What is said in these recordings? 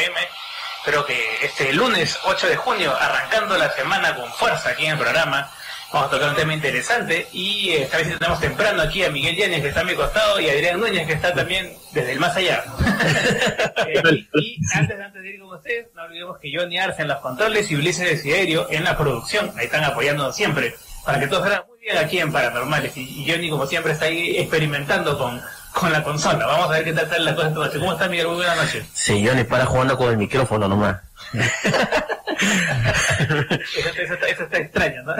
FM. Espero que este lunes 8 de junio, arrancando la semana con fuerza aquí en el programa, vamos a tocar un tema interesante y esta vez tenemos temprano aquí a Miguel Yáñez que está a mi costado y a Adrián Núñez que está también desde el más allá. Eh, y, antes, antes de ir con ustedes, no olvidemos que Johnny Arce en los controles y Ulises Desiderio en la producción, ahí están apoyándonos siempre, para que todo salga muy bien aquí en Paranormales y, y Johnny como siempre está ahí experimentando con con la consola. Vamos a ver qué tal está la cosa. ¿Cómo está Miguel? Muy buenas noches. Sí, Johnny para jugando con el micrófono nomás. eso, eso, está, eso está extraño, ¿no?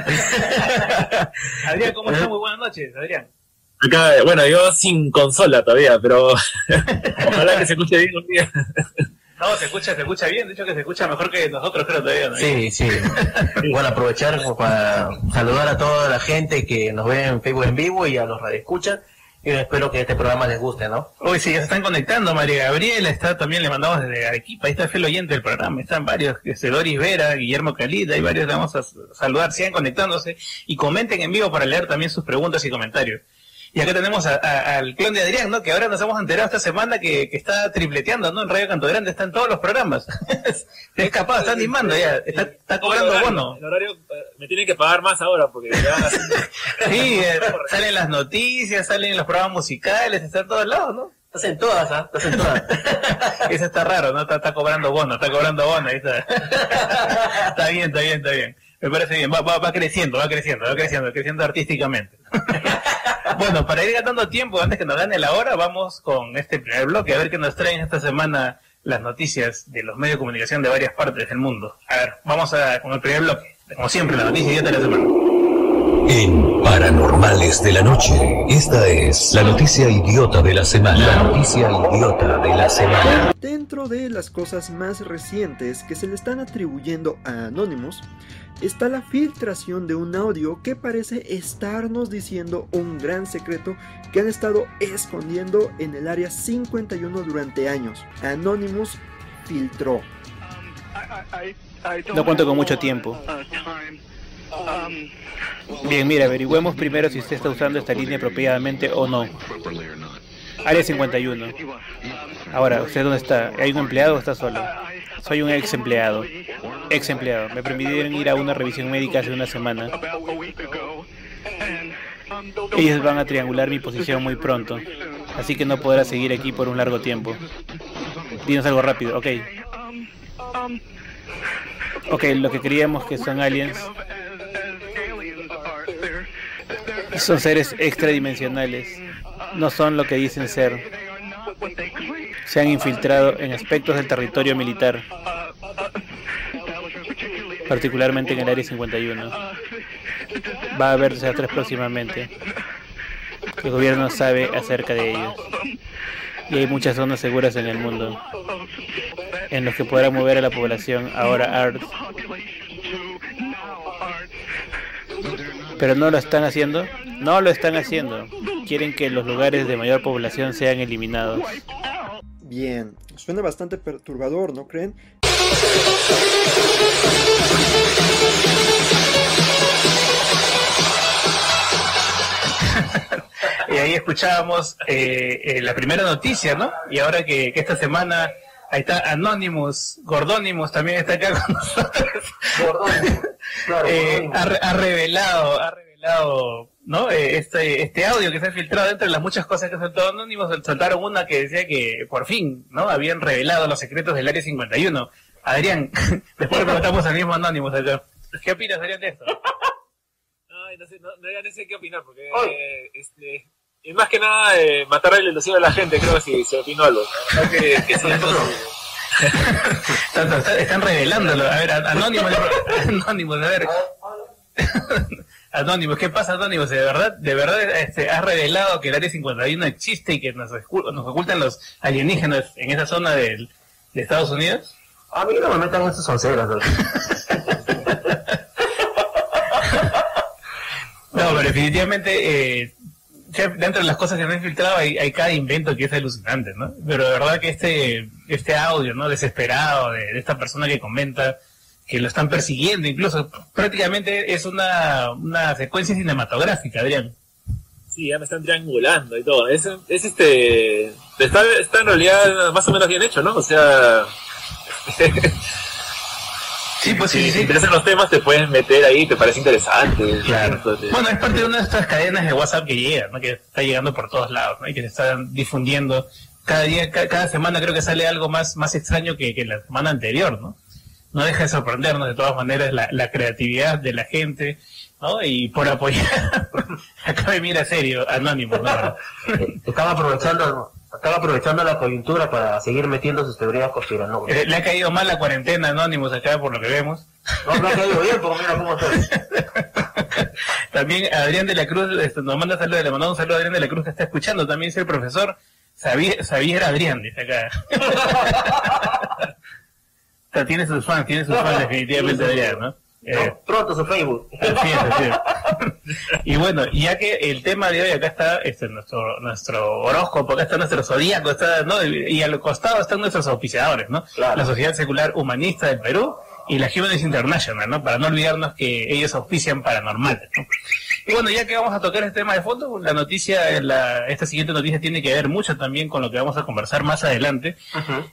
Adrián, ¿cómo está? Muy buenas noches, Adrián. Acá, bueno, yo sin consola todavía, pero ojalá que se escuche bien un día. No, se escucha, se escucha bien, de hecho que se escucha mejor que nosotros creo todavía. ¿no? Sí, sí. bueno, aprovechar para saludar a toda la gente que nos ve en Facebook en vivo y a los radioescuchas y espero que este programa les guste, ¿no? Hoy sí, ya se están conectando. María Gabriela está también, le mandamos desde Arequipa. Ahí está el oyente del programa. Están varios, este, Doris Vera, Guillermo Calida, hay varios, le vamos a saludar. Sigan conectándose y comenten en vivo para leer también sus preguntas y comentarios. Y acá tenemos al clon de Adrián, ¿no? Que ahora nos hemos enterado esta semana que, que está tripleteando, ¿no? En Radio Canto Grande está en todos los programas. Se ha escapado, está animando ya, está, está cobrando bono. El horario eh, me tienen que pagar más ahora porque ya Sí, eh, salen las noticias, salen los programas musicales, está en todos lados, ¿no? Estás en todas, ¿ah? Estás en todas. Eso está raro, ¿no? Está, está cobrando bono, está cobrando bono, ahí está. está bien, está bien, está bien. Me parece bien, va, va, va creciendo, va creciendo, va creciendo, creciendo artísticamente. Bueno, para ir ganando tiempo antes que nos gane la hora, vamos con este primer bloque, a ver qué nos traen esta semana las noticias de los medios de comunicación de varias partes del mundo. A ver, vamos a, con el primer bloque. Como siempre, la noticia de la semana. En Paranormales de la Noche, esta es la noticia idiota de la semana. La noticia idiota de la semana. Dentro de las cosas más recientes que se le están atribuyendo a Anonymous, está la filtración de un audio que parece estarnos diciendo un gran secreto que han estado escondiendo en el área 51 durante años. Anonymous filtró. No cuento con mucho tiempo. Bien, mira, averigüemos primero si usted está usando esta línea apropiadamente o no. Área 51. Ahora, ¿usted dónde está? ¿Hay un empleado o está solo? Soy un ex empleado. Ex empleado. Me permitieron ir a una revisión médica hace una semana. Ellos van a triangular mi posición muy pronto, así que no podrá seguir aquí por un largo tiempo. Dinos algo rápido, ok. Ok, lo que creíamos que son aliens son seres extradimensionales. No son lo que dicen ser. Se han infiltrado en aspectos del territorio militar, particularmente en el Área 51. Va a verse a tres próximamente. El gobierno sabe acerca de ellos. Y hay muchas zonas seguras en el mundo en los que podrá mover a la población ahora ART. Pero no lo están haciendo. No lo están haciendo. Quieren que los lugares de mayor población sean eliminados. Bien, suena bastante perturbador, ¿no creen? y ahí escuchábamos eh, eh, la primera noticia, ¿no? Y ahora que, que, esta semana, ahí está Anonymous, Gordonymous también está acá con nosotros. Gordonymous, claro, eh, ha, ha, revelado, ha revelado, ¿no? Eh, este, este audio que se ha filtrado dentro de las muchas cosas que soltó Anonymous, saltaron una que decía que por fin, ¿no? Habían revelado los secretos del Área 51. Adrián, después le preguntamos al mismo Anonymous. ¿Qué opinas, Adrián, de esto? Ay, no sé, no, no, no sé qué opinar, porque eh, este, y más que nada eh, matar la ilusión a la gente, creo que si se opinó algo. ¿no? Que, que sí, están, están revelándolo. A ver, Anónimos, Anónimos, a ver. Anónimos, ¿qué pasa, Anónimos? ¿De verdad, de verdad este, has revelado que el Área 51 existe y que nos, nos ocultan los alienígenas en esa zona del, de Estados Unidos? A mí no me metan esos onceras. No, pero definitivamente, eh, dentro de las cosas que me han filtrado hay, hay, cada invento que es alucinante, ¿no? Pero de verdad que este, este audio, ¿no? Desesperado de, de, esta persona que comenta que lo están persiguiendo, incluso prácticamente es una, una secuencia cinematográfica, Adrián. Sí, ya me están triangulando y todo. Es, es este. Está, está en realidad más o menos bien hecho, ¿no? O sea. Sí, pues sí, si sí. te interesan los temas, te puedes meter ahí, te parece interesante. Claro. Entonces, Bueno, es parte de una de estas cadenas de WhatsApp que llega, ¿no? que está llegando por todos lados ¿no? y que se están difundiendo. Cada día, ca- cada semana creo que sale algo más, más extraño que, que la semana anterior, ¿no? No deja de sorprendernos de todas maneras la, la creatividad de la gente, ¿no? Y por apoyar, acá me mira serio, anónimo, ¿no? Estaba aprovechando, estaba aprovechando la coyuntura para seguir metiendo sus teorías conspiranoicas. Eh, Le ha caído mal la cuarentena Anónimos acá por lo que vemos. No, no ha caído bien, porque mira cómo estoy. También Adrián de la Cruz este, nos manda saludos, le mandamos un saludo a Adrián de la Cruz que está escuchando. También es el profesor Xavier, Xavier Adrián, dice acá. O sea, tiene sus fans, tiene sus fans definitivamente Adrián, ¿no? Eh, No, pronto su Facebook. Así es, así es. Y bueno, ya que el tema de hoy acá está este, nuestro nuestro horóscopo, acá está nuestro zodíaco, está, ¿no? y al costado están nuestros auspiciadores, ¿no? Claro. La Sociedad Secular Humanista del Perú y la Humanist International, ¿no? Para no olvidarnos que ellos auspician paranormales, ¿no? Y bueno, ya que vamos a tocar este tema de fondo, la noticia, la, esta siguiente noticia tiene que ver mucho también con lo que vamos a conversar más adelante.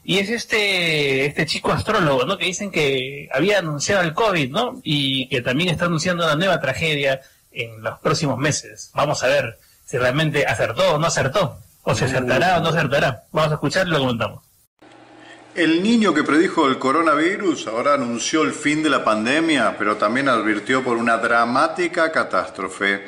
Y es este, este chico astrólogo, ¿no? Que dicen que había anunciado el COVID, ¿no? Y que también está anunciando una nueva tragedia en los próximos meses. Vamos a ver si realmente acertó o no acertó. O si acertará o no acertará. Vamos a escuchar y lo comentamos. El niño que predijo el coronavirus ahora anunció el fin de la pandemia, pero también advirtió por una dramática catástrofe.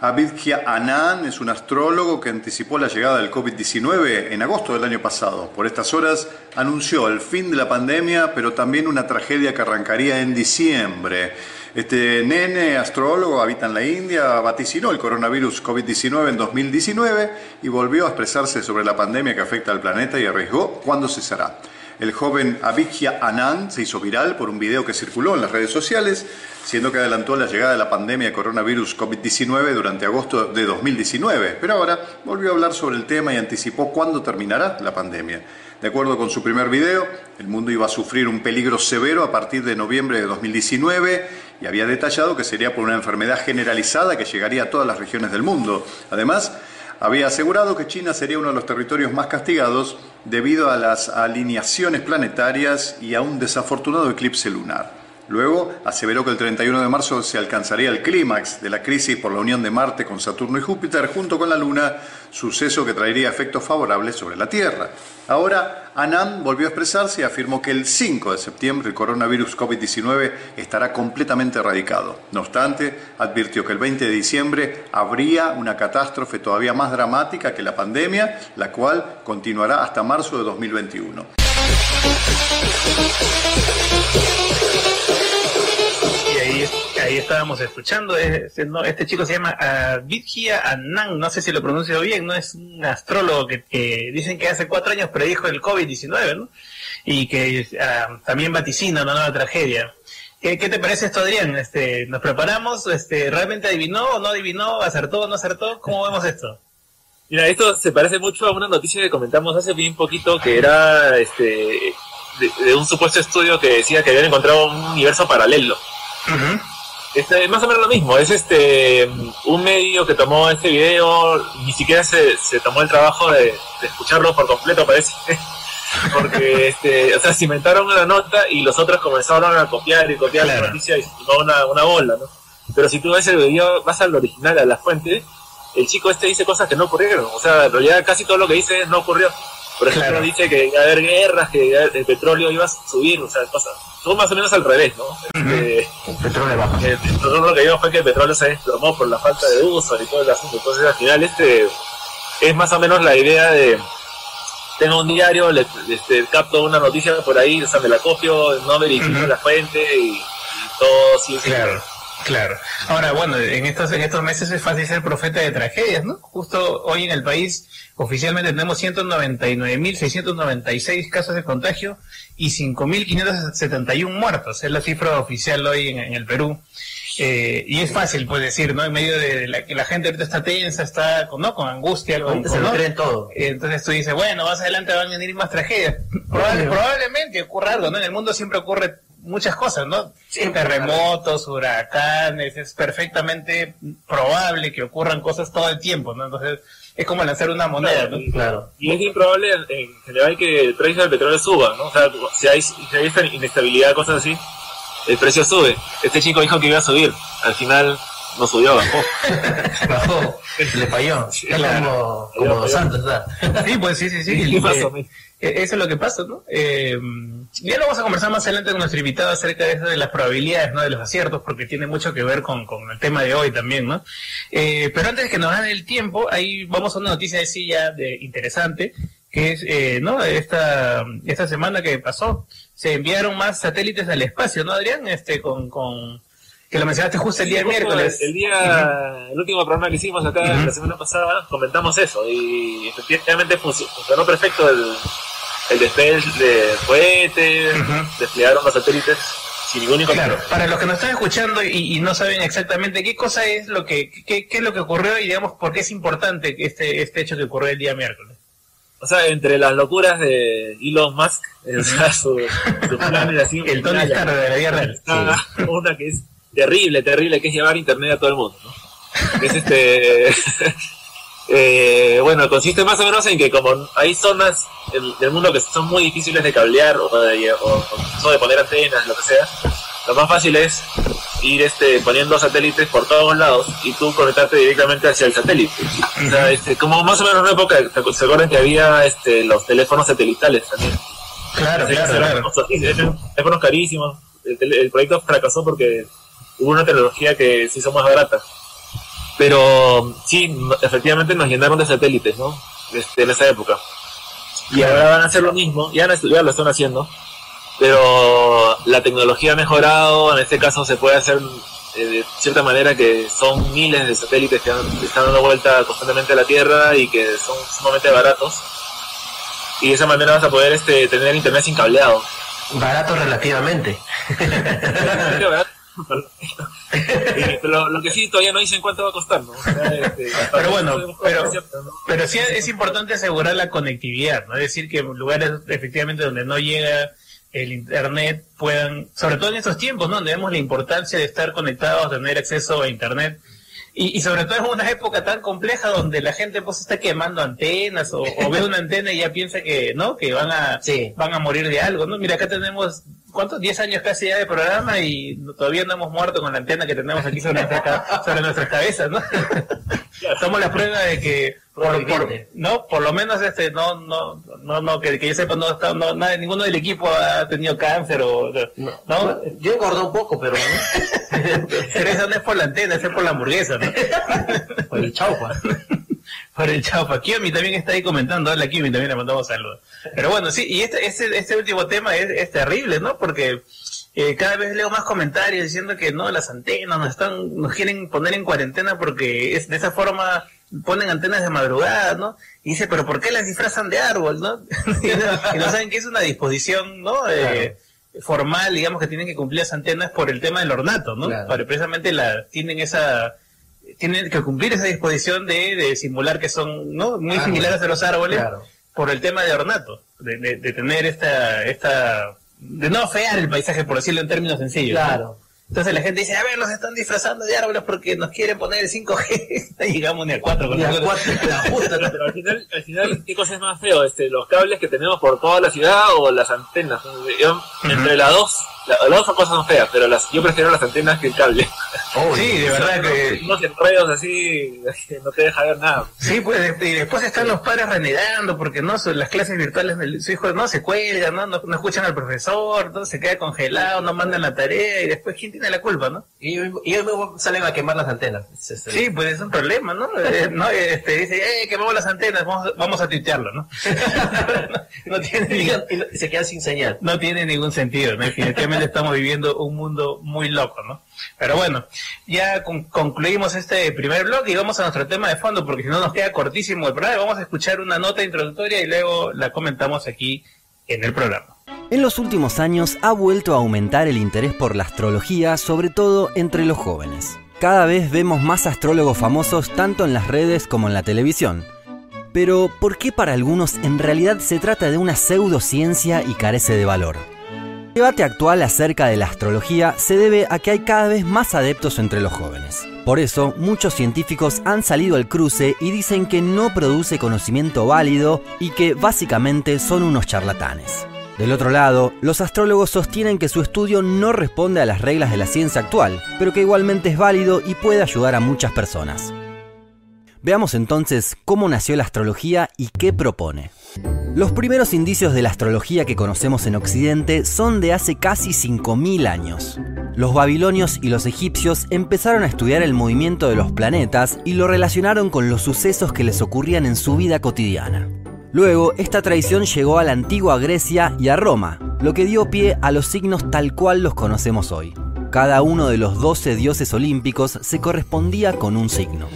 Abidkia Anand es un astrólogo que anticipó la llegada del COVID-19 en agosto del año pasado. Por estas horas anunció el fin de la pandemia, pero también una tragedia que arrancaría en diciembre. Este nene astrólogo habita en la India, vaticinó el coronavirus COVID-19 en 2019 y volvió a expresarse sobre la pandemia que afecta al planeta y arriesgó cuándo cesará. El joven Abhigya Anand se hizo viral por un video que circuló en las redes sociales, siendo que adelantó la llegada de la pandemia de coronavirus COVID-19 durante agosto de 2019, pero ahora volvió a hablar sobre el tema y anticipó cuándo terminará la pandemia. De acuerdo con su primer video, el mundo iba a sufrir un peligro severo a partir de noviembre de 2019 y había detallado que sería por una enfermedad generalizada que llegaría a todas las regiones del mundo. Además, había asegurado que China sería uno de los territorios más castigados debido a las alineaciones planetarias y a un desafortunado eclipse lunar. Luego aseveró que el 31 de marzo se alcanzaría el clímax de la crisis por la unión de Marte con Saturno y Júpiter junto con la Luna, suceso que traería efectos favorables sobre la Tierra. Ahora, Anand volvió a expresarse y afirmó que el 5 de septiembre el coronavirus COVID-19 estará completamente erradicado. No obstante, advirtió que el 20 de diciembre habría una catástrofe todavía más dramática que la pandemia, la cual continuará hasta marzo de 2021. Ahí, estábamos escuchando, este, no, este chico se llama Abhigya Anand, no sé si lo pronuncio bien, no es un astrólogo que, dicen que hace cuatro años predijo el COVID-19, ¿no? Y que ah, también vaticina una nueva tragedia. ¿Qué, te parece esto, Adrián? Este, ¿Nos preparamos? Este, ¿Realmente adivinó o no adivinó? ¿Acertó o no acertó? ¿Cómo vemos esto? Mira, esto se parece mucho a una noticia que comentamos hace bien poquito que era este de un supuesto estudio que decía que habían encontrado un universo paralelo. Este, más o menos lo mismo, es este un medio que tomó este video, ni siquiera se, se tomó el trabajo de, de escucharlo por completo, parece. Porque, este, o sea, se inventaron una nota y los otros comenzaron a copiar y copiar Claro. la noticia y se una, una bola, ¿no? Pero si tú ves el video, vas al original, a la fuente, el chico este dice cosas que no ocurrieron. O sea, en realidad casi todo lo que dice no ocurrió. Por ejemplo, Claro. dice que iba a haber guerras, que el petróleo iba a subir, o sea, cosas. Todo más o menos al revés, ¿no? Este, El petróleo baja. eh, nosotros lo que vimos fue que el petróleo se desplomó por la falta de uso y todo el asunto. Entonces, al final, este es más o menos la idea de. Tengo un diario, le, este, capto una noticia por ahí, o sea, me la copio, no verifico la fuente y, y todo sí Claro, claro. Ahora, bueno, en estos, en estos meses es fácil ser profeta de tragedias, ¿no? Justo hoy en el país oficialmente tenemos 199.696 casos de contagio y 5.571 muertos. Es la cifra oficial hoy en, en el Perú. Eh, y es fácil, pues decir, ¿no? En medio de la que la gente ahorita está tensa, está con, ¿no? con angustia, con, Ahorita se con- lo creen todo. Entonces tú dices, bueno, más adelante van a venir más tragedias. Probable- probablemente ocurra algo, ¿no? En el mundo siempre ocurre muchas cosas, ¿no? Terremotos, huracanes, es perfectamente probable que ocurran cosas todo el tiempo, ¿no? Entonces, es como lanzar una moneda, ¿no? Claro. Y es improbable en, en general que el precio del petróleo suba, ¿no? O sea, si hay, si hay esta inestabilidad, cosas así, el precio sube. Este chico dijo que iba a subir, al final no subió, bajó. Bajó, le falló. Sí, Es claro. como, como dos santos, ¿verdad? Sí, pues sí, sí, sí. ¿Qué Eh, pasó? Eh, Eso es lo que pasa, ¿no? Eh, ya lo vamos a conversar más adelante con nuestro invitado acerca de eso de las probabilidades, ¿no? De los aciertos, porque tiene mucho que ver con, con el tema de hoy también, ¿no? Eh, pero antes de que nos dan el tiempo, ahí vamos a una noticia de ya de interesante, que es, eh, ¿no? Esta, esta semana que pasó, se enviaron más satélites al espacio, ¿no, Adrián? Este, con, con, que lo mencionaste justo el día Sí, miércoles. El día, el último programa que hicimos acá Ujú. la semana pasada, comentamos eso y efectivamente func- funcionó perfecto el, el despegue de cohetes, desplegaron los satélites sin ningún Claro, para los que nos están escuchando y, y no saben exactamente qué cosa es lo que, qué, qué es lo que ocurrió y digamos por qué es importante este, este hecho que ocurrió el día miércoles. O sea, entre las locuras de Elon Musk, o sea, su, su plan de así, El Tony Stark de la real. está una que es terrible, terrible, que es llevar internet a todo el mundo, es este... eh, bueno, consiste más o menos en que como hay zonas del mundo que son muy difíciles de cablear o de, o- o de poner antenas, lo que sea, lo más fácil es ir este, poniendo satélites por todos lados y tú conectarte directamente hacia el satélite. O sea, este, como más o menos en una época, ¿se acuerdan que había este, los teléfonos satelitales también? Claro, Sí, claro, teléfonos- carísimos. El, el proyecto fracasó porque hubo una tecnología que se hizo más barata. Pero sí, efectivamente nos llenaron de satélites, ¿no? Este, en esa época. Y ahora van a hacer lo mismo, ya, lo están haciendo, pero la tecnología ha mejorado, en este caso se puede hacer eh, de cierta manera que son miles de satélites que, han- están dando vuelta constantemente a la Tierra y que son sumamente baratos. Y de esa manera vas a poder este, tener internet sin cableado. Barato relativamente. Y- lo que sí todavía no dicen cuánto va a costar, ¿no? O sea, este, Pero bueno, pero- ¿no? Pero sí es importante asegurar la conectividad, ¿no? Es decir, que lugares efectivamente donde no llega el internet puedan, sobre todo en estos tiempos, ¿no? Donde vemos la importancia de estar conectados, de tener acceso a internet. Y, y sobre todo en una época tan compleja donde la gente pues está quemando antenas o, o ve una antena y ya piensa que, ¿no? Que van a, Sí. van a morir de algo, ¿no? Mira, acá tenemos, ¿cuántos? 10 años casi ya de programa y no- todavía no hemos muerto con la antena que tenemos aquí sobre, nuestra ca- sobre nuestras cabezas, ¿no? Somos la prueba de que, por, por- no, por lo menos este, no, no, no, no, que, que yo sepa, no, está, no, nada- ninguno del equipo ha tenido cáncer o, No, ¿no? Yo engordé un poco, pero Pero eso no es por la antena, es por la hamburguesa, ¿no? por el chaufa. Por el chaufa. Kimi también está ahí comentando. Hola, Kimi, también le mandamos saludos. Pero bueno, sí, y este, este, este último tema es, es terrible, ¿no? Porque eh, cada vez leo más comentarios diciendo que no, las antenas nos están, nos quieren poner en cuarentena porque es de esa forma ponen antenas de madrugada, ¿no? Y dice, pero ¿por qué las disfrazan de árbol, no? y, no y no saben que es una disposición, ¿no? Eh, formal, digamos, que tienen que cumplir las antenas por el tema del ornato, ¿no? Claro. Para precisamente la, tienen esa, tienen que cumplir esa disposición de, de simular que son no muy similares a los árboles Claro. por el tema de ornato de, de- de tener esta esta de no afear el paisaje por decirlo en términos sencillos ¿no? Entonces la gente dice a ver nos están disfrazando de árboles porque nos quieren poner el 5G no llegamos ni al 4 con Y a nosotros. cuatro, la justa, ¿no? Pero al final, al final, ¿qué cosa es más feo? Este, ¿Los cables que tenemos por toda la ciudad o las antenas? Yo, entre las dos, la- las dos cosas son feas, pero las, yo prefiero las antenas que el cable. Sí de verdad que Unos enredos así, que no te deja ver nada. Sí, pues y después están los padres renegando porque no Son las clases virtuales de su hijo no se cuelgan, ¿no? No, no escuchan al profesor, ¿no? se queda congelado, no mandan la tarea y después quién tiene la culpa, ¿no? Y ellos y ellos mismos salen a quemar las antenas. Sí, pues es un problema, ¿no? Eh, no este, dice, eh, quemamos las antenas, vamos, vamos a tuitearlo, ¿no? no, no tiene Y ningún, y se quedan sin señal. no tiene ningún sentido, ¿no? Definitivamente estamos viviendo un mundo muy loco, ¿no? Pero bueno, ya con- concluimos este primer blog y vamos a nuestro tema de fondo, porque si no nos queda cortísimo el programa. Vamos a escuchar una nota introductoria y luego la comentamos aquí en el programa. En los últimos años ha vuelto a aumentar el interés por la astrología, sobre todo entre los jóvenes. Cada vez vemos más astrólogos famosos tanto en las redes como en la televisión. Pero, ¿por qué para algunos en realidad se trata de una pseudociencia y carece de valor? El debate actual acerca de la astrología se debe a que hay cada vez más adeptos entre los jóvenes. Por eso, muchos científicos han salido al cruce y dicen que no produce conocimiento válido y que básicamente son unos charlatanes. Del otro lado, los astrólogos sostienen que su estudio no responde a las reglas de la ciencia actual, pero que igualmente es válido y puede ayudar a muchas personas. Veamos entonces cómo nació la astrología y qué propone. Los primeros indicios de la astrología que conocemos en Occidente son de hace casi 5.000 años. Los babilonios y los egipcios empezaron a estudiar el movimiento de los planetas y lo relacionaron con los sucesos que les ocurrían en su vida cotidiana. Luego, esta tradición llegó a la antigua Grecia y a Roma, lo que dio pie a los signos tal cual los conocemos hoy. Cada uno de los 12 dioses olímpicos se correspondía con un signo.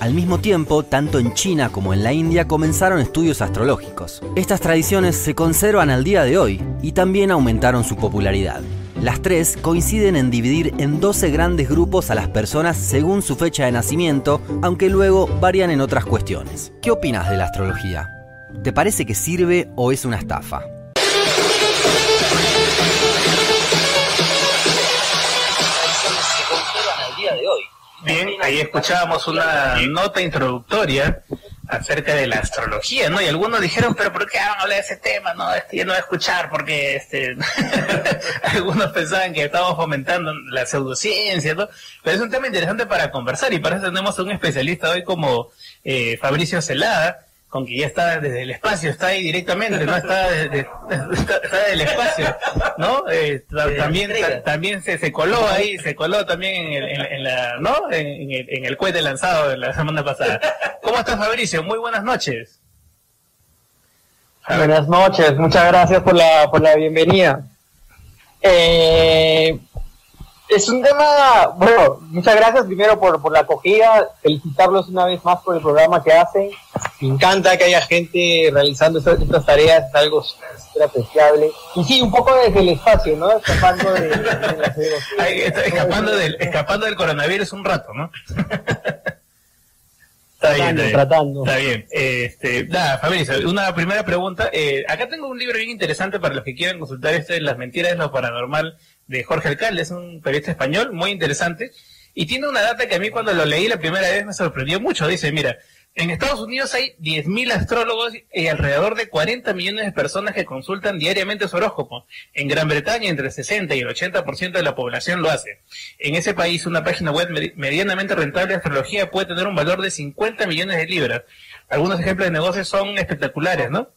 Al mismo tiempo, tanto en China como en la India comenzaron estudios astrológicos. Estas tradiciones se conservan al día de hoy y también aumentaron su popularidad. Las tres coinciden en dividir en 12 grandes grupos a las personas según su fecha de nacimiento, aunque luego varían en otras cuestiones. ¿Qué opinas de la astrología? ¿Te parece que sirve o es una estafa? Bien, ahí escuchábamos una nota introductoria acerca de la astrología, ¿no? Y algunos dijeron, pero ¿por qué van a hablar de ese tema? No, este, yo no voy a escuchar porque este, algunos pensaban que estábamos fomentando la pseudociencia, ¿no? Pero es un tema interesante para conversar y para eso tenemos a un especialista hoy como eh, Fabricio Celada, con que ya está desde el espacio, está ahí directamente, no está desde, está, del espacio, ¿no? Eh, también también se, se coló ahí, se coló también en, el, en, la, ¿no? En, el, en el cohete lanzado de la semana pasada. ¿Cómo estás, Fabricio? Muy buenas noches. Buenas noches, muchas gracias por la, por la bienvenida. Eh, es un tema, bueno, muchas gracias primero por, por la acogida, felicitarlos una vez más por el programa que hacen. Me encanta que haya gente realizando estas, tareas, es algo súper apreciable. Y sí, un poco desde el espacio, ¿no? Escapando de, escapando, del, escapando del coronavirus un rato, ¿no? Está bien, tratando. Está bien. Este, nada, Fabricio, una primera pregunta. Eh, acá tengo un libro bien interesante para los que quieran consultar este Las mentiras de lo paranormal de Jorge Alcalde, es un periodista español muy interesante. Y tiene una data que a mí cuando lo leí la primera vez me sorprendió mucho. Dice, mira, en Estados Unidos hay 10.000 astrólogos y alrededor de 40 millones de personas que consultan diariamente su horóscopo. En Gran Bretaña entre el 60 y el 80% de la población lo hace. En ese país una página web medianamente rentable de astrología puede tener un valor de 50 millones de libras. Algunos ejemplos de negocios son espectaculares, ¿no?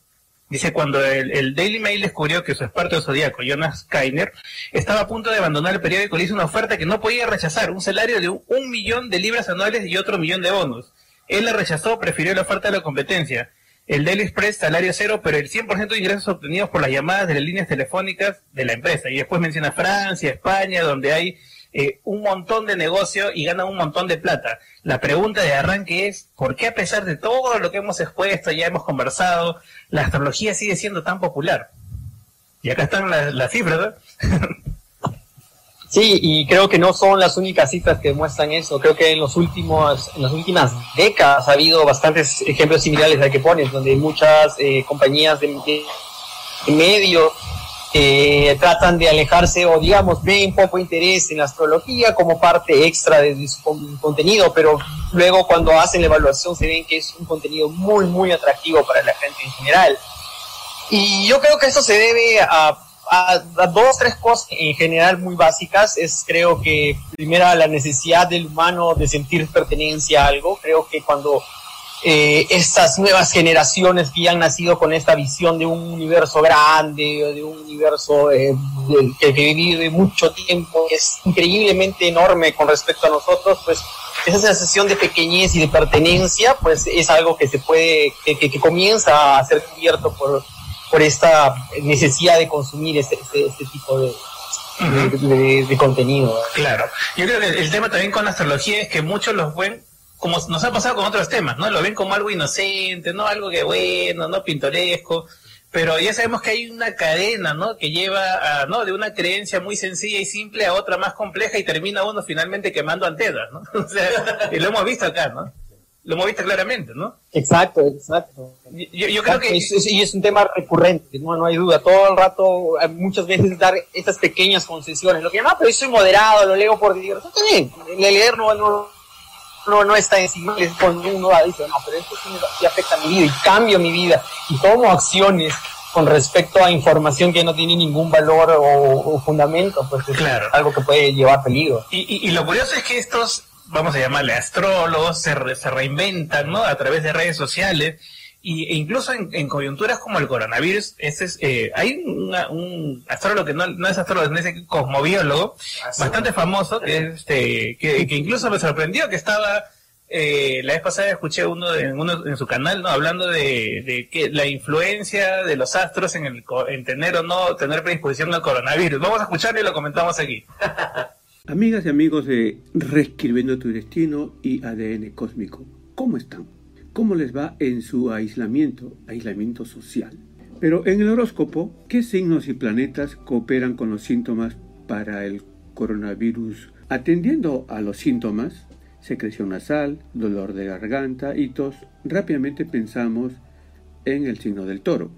Dice, cuando el, Daily Mail descubrió que su experto de zodiaco, Jonas Kainer, estaba a punto de abandonar el periódico, le hizo una oferta que no podía rechazar, un salario de un, millón de libras anuales y otro millón de bonos. Él la rechazó, prefirió la oferta de la competencia. El Daily Express, salario cero, pero el 100% de ingresos obtenidos por las llamadas de las líneas telefónicas de la empresa. Y después menciona Francia, España, donde hay eh, un montón de negocio y ganan un montón de plata. La pregunta de arranque es, ¿por qué a pesar de todo lo que hemos expuesto, ya hemos conversado, la astrología sigue siendo tan popular? Y acá están las, cifras, Sí, y creo que no son las únicas cifras que demuestran eso. Creo que en los últimos, en las últimas décadas ha habido bastantes ejemplos similares al que pones, donde muchas eh, compañías de, de medios eh, tratan de alejarse o digamos ven poco interés en la astrología como parte extra de, su contenido, pero luego cuando hacen la evaluación se ven que es un contenido muy muy atractivo para la gente en general. Y yo creo que eso se debe a, a, a dos tres cosas en general muy básicas. Es creo que primera la necesidad del humano de sentir pertenencia a algo. Creo que cuando eh, estas nuevas generaciones que ya han nacido con esta visión de un universo grande, de un universo eh, que, vive mucho tiempo, que es increíblemente enorme con respecto a nosotros, pues esa sensación de pequeñez y de pertenencia, pues es algo que se puede, que, que, comienza a ser cubierto por, por esta necesidad de consumir este, este, este tipo de, de, contenido. Claro. Yo creo que el tema también con la astrología es que muchos los ven como nos ha pasado con otros temas, ¿no? Lo ven como algo inocente, ¿no? Algo que bueno, ¿no? Pintoresco. Pero ya sabemos que hay una cadena, ¿no? Que lleva a, ¿no? De una creencia muy sencilla y simple a otra más compleja y termina uno finalmente quemando antenas, ¿no? o sea, y lo hemos visto acá, ¿no? lo moviste claramente, ¿no? Exacto, exacto. Yo, creo que... y es un tema recurrente, no, no hay duda. Todo el rato, eh, muchas veces dar estas pequeñas concesiones. Lo que llama, pero yo soy moderado, lo leo por. Está bien, leer no, no, no, no está encima. Es cuando uno dice, no, pero esto sí, afecta a mi vida y cambio mi vida y tomo acciones con respecto a información que no tiene ningún valor o, fundamento, pues es algo que puede llevar peligro. Y, y, lo curioso es que estos vamos a llamarle astrólogos, se, se reinventan, ¿no? A través de redes sociales. Y, e incluso en, coyunturas como el coronavirus, ese es, eh, hay un astrólogo que no, no es astrólogo, es cosmobiólogo, ah, bastante famoso, que, este, que, incluso me sorprendió que estaba, eh, la vez pasada escuché uno, en, uno en su canal, ¿no? Hablando de, de que la influencia de los astros en, el, en tener o no tener predisposición al coronavirus. Vamos a escucharlo y lo comentamos aquí. Amigas y amigos de Reescribiendo tu Destino y ADN Cósmico, ¿cómo están? ¿Cómo les va en su aislamiento, aislamiento social? Pero en el horóscopo, ¿qué signos y planetas cooperan con los síntomas para el coronavirus? Atendiendo a los síntomas, secreción nasal, dolor de garganta y tos, rápidamente pensamos en el signo del toro.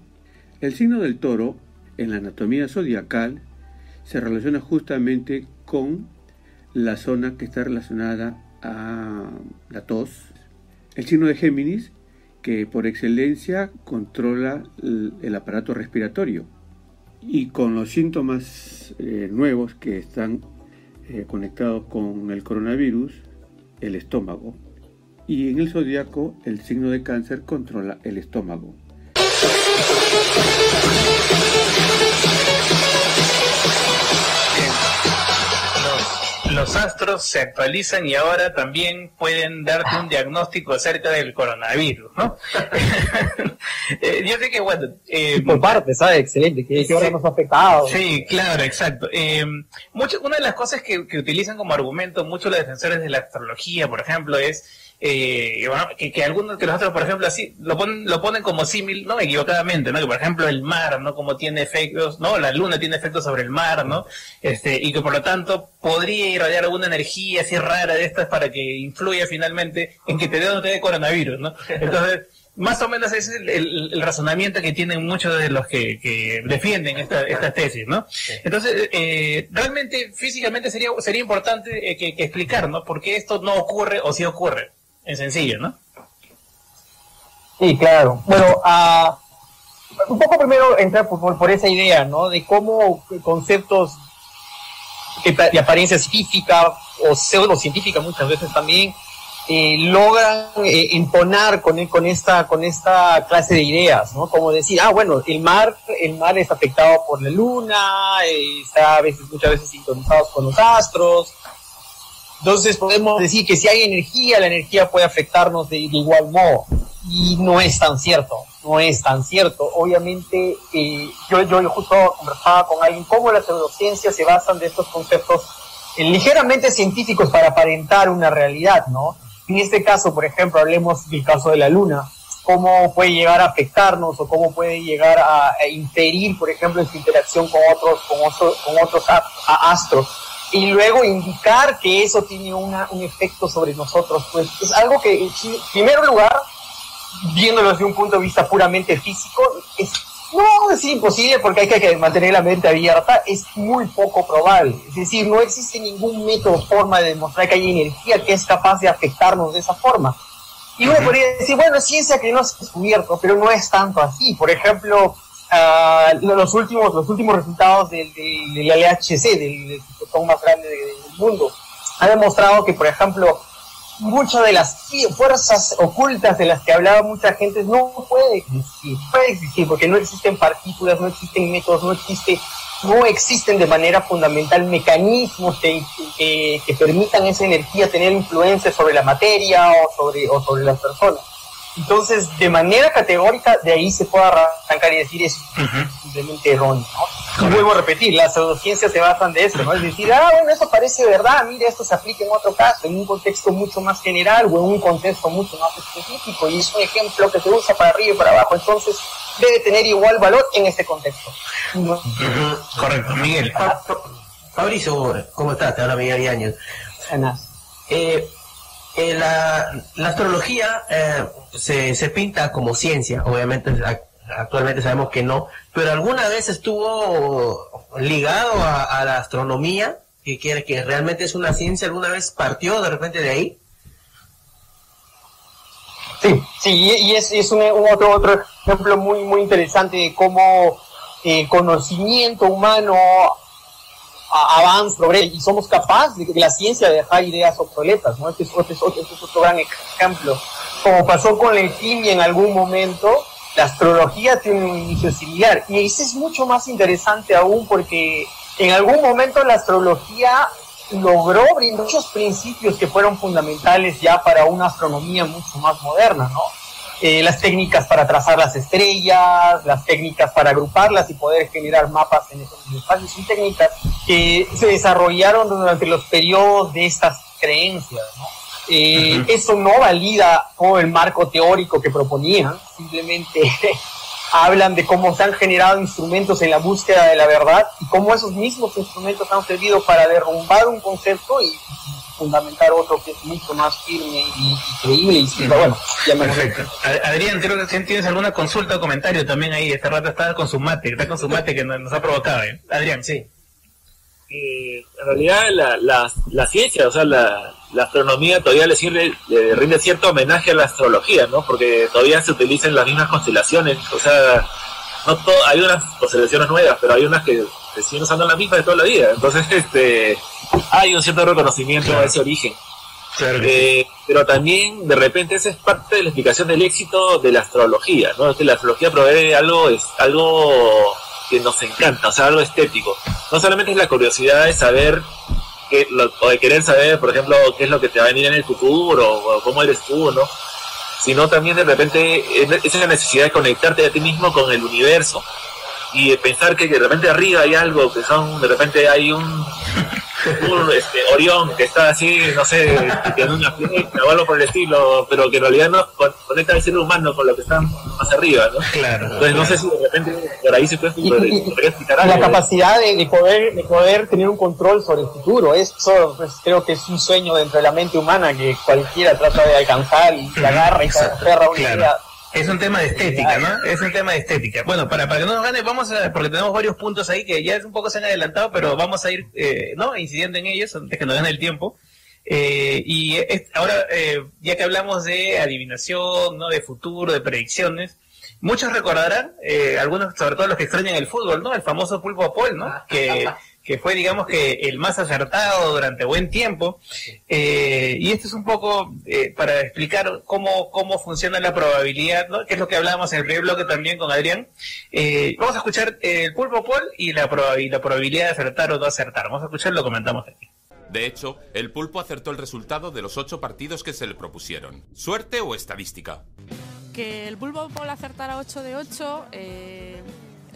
El signo del toro, en la anatomía zodiacal, se relaciona justamente con la zona que está relacionada a la tos. El signo de Géminis, que por excelencia controla el, aparato respiratorio. Y con los síntomas eh, nuevos que están eh, conectados con el coronavirus, el estómago. Y en el zodiaco, el signo de cáncer controla el estómago los astros se actualizan y ahora también pueden darte un diagnóstico acerca del coronavirus, ¿no? Eh, yo sé que, bueno... Eh, por parte, ¿sabes? Excelente, que, ahora nos ha afectado. Sí, claro, exacto. Eh, mucho, una de las cosas que, que utilizan como argumento muchos los defensores de la astrología, por ejemplo, es eh, que, algunos que nosotros, por ejemplo, así lo ponen, lo ponen como símil, no equivocadamente, ¿no? Que por ejemplo el mar, ¿no? Como tiene efectos, ¿no? La luna tiene efectos sobre el mar, ¿no? Este, y que por lo tanto podría irradiar alguna energía así rara de estas para que influya finalmente en que te dé o no te dé coronavirus, ¿no? Entonces, más o menos ese es el, razonamiento que tienen muchos de los que, defienden esta, estas tesis, ¿no? Entonces, eh, realmente físicamente sería, sería importante eh, que, que explicar, ¿no? Por qué esto no ocurre o sí ocurre en sencillo, ¿no? Sí, claro. Bueno, uh, un poco primero entrar por, esa idea, ¿no? De cómo conceptos de apariencia científica o pseudocientífica muchas veces también eh, logran eh, imponer con, con, esta, con esta clase de ideas, ¿no? Como decir, ah, bueno, el mar, el mar es afectado por la luna, eh, está a veces, muchas veces sintonizado con los astros, entonces podemos decir que si hay energía, la energía puede afectarnos de, igual modo. Y no es tan cierto, no es tan cierto. Obviamente, eh, yo, yo justo conversaba con alguien cómo las neurociencias se basan de estos conceptos eh, ligeramente científicos para aparentar una realidad, ¿no? En este caso, por ejemplo, hablemos del caso de la Luna, cómo puede llegar a afectarnos o cómo puede llegar a, a inferir, por ejemplo, en su interacción con otros, con otros astros y luego indicar que eso tiene una, un efecto sobre nosotros, pues es algo que, en primer lugar, viéndolo desde un punto de vista puramente físico, es, no es imposible porque hay que mantener la mente abierta, es muy poco probable. Es decir, no existe ningún método, forma de demostrar que hay energía que es capaz de afectarnos de esa forma. Y uno podría decir, bueno, es ciencia que no se ha descubierto, pero no es tanto así. Por ejemplo, uh, los últimos los últimos resultados del, del, LHC, del, ciclotón más grande del mundo, ha demostrado que, por ejemplo, muchas de las fuerzas ocultas de las que hablaba mucha gente no puede existir, puede existir porque no existen partículas, no existen métodos, no existe, no existen de manera fundamental mecanismos que, que, que permitan esa energía tener influencia sobre la materia o sobre, o sobre las personas. Entonces, de manera categórica, de ahí se puede arrancar y decir eso simplemente erróneo. ¿no? Y vuelvo a repetir, las pseudociencias se basan de eso, ¿no? Es decir, ah, bueno, eso parece verdad, mire, esto se aplica en otro caso, en un contexto mucho más general o en un contexto mucho más específico, y es un ejemplo que se usa para arriba y para abajo, entonces debe tener igual valor en ese contexto. Correcto, Miguel. Fabricio, ¿cómo estás? Te habla Miguel Yañez. Eh, Eh, la, la, astrología eh, se, se, pinta como ciencia, obviamente actualmente sabemos que no, pero alguna vez estuvo ligado a, la astronomía, que quiere que realmente es una ciencia, alguna vez partió de repente de ahí. Sí, sí, y es, es un, otro, otro ejemplo muy, muy interesante de cómo el conocimiento humano avanza, y somos capaces de que la ciencia dejar ideas obsoletas, ¿no? Este es, este, este es, otro gran ejemplo. Como pasó con la alquimia en algún momento, la astrología tiene un inicio similar. Y eso es mucho más interesante aún porque en algún momento la astrología logró brindar muchos principios que fueron fundamentales ya para una astronomía mucho más moderna, ¿no? Eh, las técnicas para trazar las estrellas, las técnicas para agruparlas y poder generar mapas en esos espacios, son técnicas que se desarrollaron durante los periodos de estas creencias. Eh, eso no valida todo el marco teórico que proponían, simplemente hablan de cómo se han generado instrumentos en la búsqueda de la verdad y cómo esos mismos instrumentos han servido para derrumbar un concepto y fundamentar otro que es mucho más firme y, creíble. Y, bueno, Perfecto. Adrián, creo que tienes alguna consulta o comentario también ahí. Este rato está con su mate, está con su mate que nos, ha provocado. ¿eh? Adrián, sí. en realidad la, la, la, ciencia, o sea, la, la astronomía todavía le sirve, le rinde cierto homenaje a la astrología, ¿no? Porque todavía se utilizan las mismas constelaciones, o sea, no todo, hay unas constelaciones nuevas, pero hay unas que se siguen usando las mismas de toda la vida. Entonces, este, hay un cierto reconocimiento a ese origen. Eh, pero también, de repente, esa es parte de la explicación del éxito de la astrología, ¿no? Es que la astrología provee algo, es algo que nos encanta, o sea, algo estético. No solamente es la curiosidad de saber que, o de querer saber, por ejemplo, qué es lo que te va a venir en el futuro, o, cómo eres tú, ¿no? Sino también de repente esa necesidad de conectarte a ti mismo con el universo y de pensar que de repente arriba hay algo, que son, de repente hay un un este, Orión que está así, no sé, en una fiesta o algo por el estilo, pero que en realidad no conecta al ser humano con lo que está más arriba, ¿no? Claro. Entonces no sé si de repente por ahí se puede, explicar algo. La capacidad de, poder, de poder tener un control sobre el futuro, eso pues, creo que es un sueño dentro de la mente humana que cualquiera trata de alcanzar y se agarra y se aferra una idea es un tema de estética, ¿no? Es un tema de estética. Bueno, para, para que no nos gane, vamos a, porque tenemos varios puntos ahí que ya es un poco se han adelantado, pero vamos a ir, eh, ¿no? Incidiendo en ellos antes que nos gane el tiempo. Eh, y ahora, eh, ya que hablamos de adivinación, ¿no? De futuro, de predicciones, muchos recordarán, eh, algunos, sobre todo los que extrañan el fútbol, ¿no? El famoso pulpo Paul, ¿no? Que que fue, digamos que, el más acertado durante buen tiempo. Eh, y esto es un poco eh, para explicar cómo, cómo funciona la probabilidad, ¿no? que es lo que hablábamos en el primer bloque también con Adrián. Eh, vamos a escuchar el pulpo Paul y la, la probabilidad de acertar o no acertar. Vamos a escuchar, lo comentamos aquí. De hecho, el pulpo acertó el resultado de los ocho partidos que se le propusieron. ¿Suerte o estadística? Que el pulpo Paul acertara 8 de 8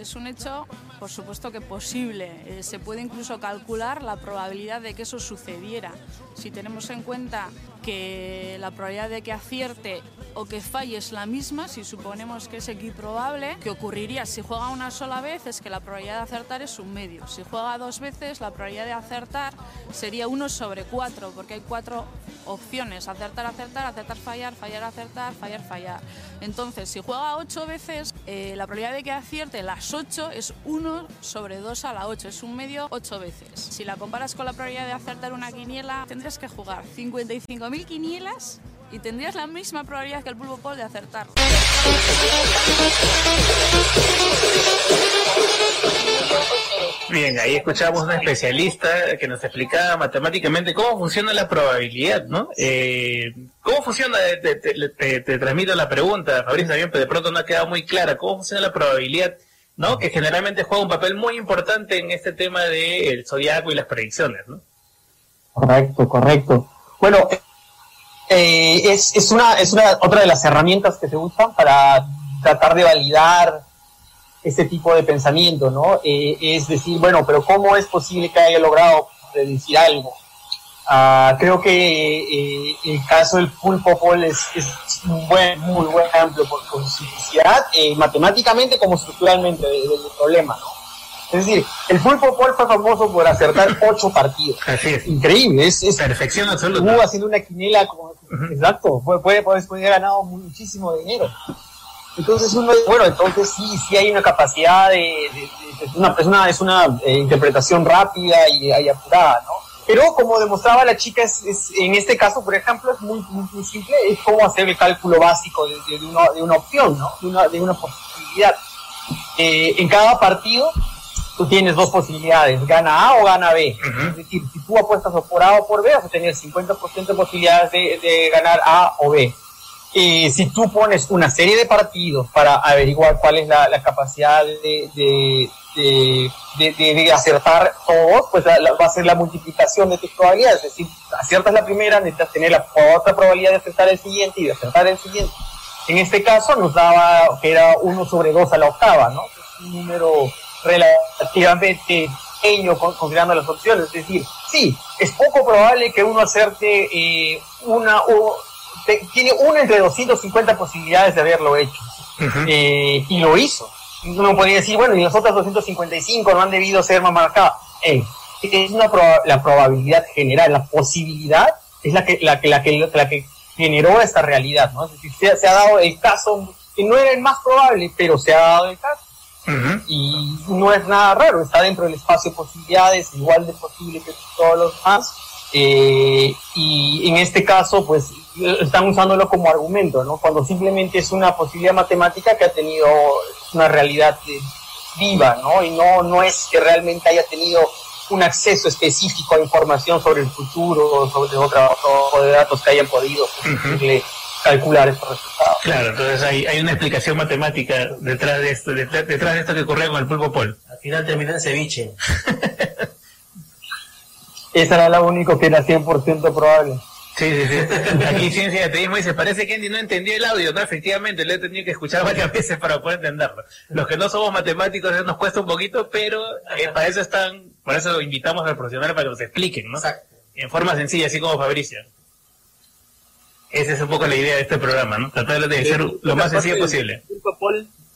es un hecho, por supuesto que posible. Eh, se puede incluso calcular la probabilidad de que eso sucediera. Si tenemos en cuenta que la probabilidad de que acierte o que falle es la misma, si suponemos que es equiprobable, que ocurriría si juega una sola vez es que la probabilidad de acertar es un medio. Si juega dos veces, la probabilidad de acertar sería uno sobre cuatro, porque hay cuatro opciones, acertar, acertar, acertar, fallar, fallar, acertar, fallar, fallar. Entonces, si juega ocho veces, eh, la probabilidad de que acierte las ocho es uno sobre dos a la ocho, es un medio ocho veces. Si la comparas con la probabilidad de acertar una quiniela, tendrías que jugar 55.000 quinielas y tendrías la misma probabilidad que el pulpo Paul de acertar. Bien, ahí escuchamos a un especialista que nos explicaba matemáticamente cómo funciona la probabilidad, ¿no? Eh, ¿Cómo funciona? Te, transmito la pregunta, Fabricio, también, pero de pronto no ha quedado muy clara. ¿Cómo funciona la probabilidad, ¿no? Que generalmente juega un papel muy importante en este tema del zodiaco y las predicciones, ¿no? Correcto, correcto. Bueno, eh, es, es, una, es una otra de las herramientas que se usan para tratar de validar ese tipo de pensamiento, ¿no? Eh, es decir, bueno, pero ¿cómo es posible que haya logrado predecir algo? Ah, creo que eh, el caso del pulpo Paul es, es, un buen, muy buen ejemplo por, su simplicidad, eh, matemáticamente como estructuralmente del problema, ¿no? Es decir, el pulpo Paul fue famoso por acertar ocho partidos. Así es. Increíble, es, perfección absoluta. Estuvo haciendo una quinela como exacto, puede, puede, puede, haber ganado muchísimo dinero. Entonces uno, bueno, entonces sí, sí hay una capacidad de, es una, es una, es una eh, interpretación rápida y, apurada, ¿no? Pero como demostraba la chica, es, en este caso, por ejemplo, es muy, muy, simple, es cómo hacer el cálculo básico de, una, una, opción, ¿no? De una, de una posibilidad. Eh, en cada partido tú tienes dos posibilidades, gana A o gana B. Es decir, si tú apuestas por A o por B, vas a tener 50% de posibilidades de, de ganar A o B eh, si tú pones una serie de partidos para averiguar cuál es la, capacidad de, de, de, acertar todos, pues va a ser la multiplicación de tus probabilidades. Es decir, aciertas la primera, necesitas tener la otra probabilidad de acertar el siguiente y de acertar el siguiente. En este caso nos daba que era 1 sobre 2 a la octava, ¿no? Es un número relativamente pequeño considerando las opciones. Es decir, sí, es poco probable que uno acerte eh, una o tiene una entre 250 posibilidades de haberlo hecho. Eh, y lo hizo. Uno podría decir, bueno, y las otras 255 no han debido ser más marcadas. es una la probabilidad general, la posibilidad es la que, la que, la que, la que generó esta realidad, ¿no? Es decir, se, ha dado el caso que no era el más probable, pero se ha dado el caso. Y no es nada raro, está dentro del espacio de posibilidades, igual de posible que todos los demás. Eh, y en este caso, pues están usándolo como argumento, ¿no? Cuando simplemente es una posibilidad matemática que ha tenido una realidad eh, viva, ¿no? Y no, no es que realmente haya tenido un acceso específico a información sobre el futuro o sobre otro o de datos que hayan podido calcular estos resultados. Claro, entonces hay, hay una explicación matemática detrás de esto, detrás, de esto que ocurre con el pulpo pol. Al final termina en ceviche. Esa era la única que era 100% probable. Sí, sí, sí. Aquí Ciencia de Ateísmo dice, parece que Andy no entendió el audio. No, efectivamente, lo he tenido que escuchar varias veces para poder entenderlo. Los que no somos matemáticos nos cuesta un poquito, pero eh, para eso están, por eso invitamos al profesional para que nos expliquen, ¿no? Exacto. En forma sencilla, así como Fabricio. Esa es un poco la idea de este programa, ¿no? Tratar de ser lo más sencillo posible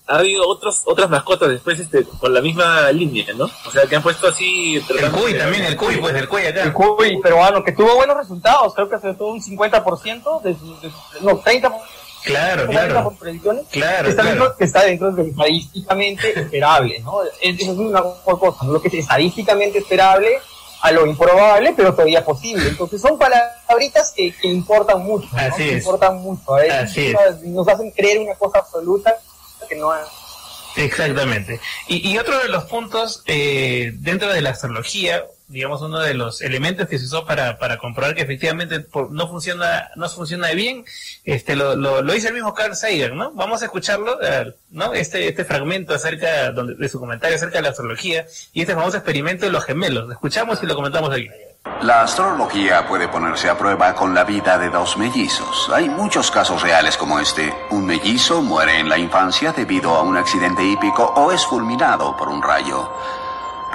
ha habido otros, otras mascotas después este, con la misma línea, ¿no? O sea, que han puesto así... El cuy también, el cuy, pues el cuy acá. El cuy peruano, que tuvo buenos resultados, creo que se tuvo un 50%, de, de, no, 30%. Claro, claro. claro, está, Dentro, que está dentro de lo estadísticamente esperable, ¿no? Es, es una cosa, lo que es estadísticamente esperable a lo improbable, pero todavía posible. Entonces son palabritas que, que importan mucho, ¿no? Así que importan mucho. Veces nos hacen creer una cosa absoluta que no Exactamente. Y, y, otro de los puntos eh, dentro de la astrología, digamos uno de los elementos que se usó para, para comprobar que efectivamente no funciona no funciona bien, este lo, lo, lo dice el mismo Carl Sagan, ¿no? Vamos a escucharlo, ¿no? Este este fragmento acerca donde, de su comentario acerca de la astrología y este famoso experimento de los gemelos. Lo escuchamos y lo comentamos aquí. La astrología puede ponerse a prueba con la vida de dos mellizos. Hay muchos casos reales como este. Un mellizo muere en la infancia debido a un accidente hípico o es fulminado por un rayo.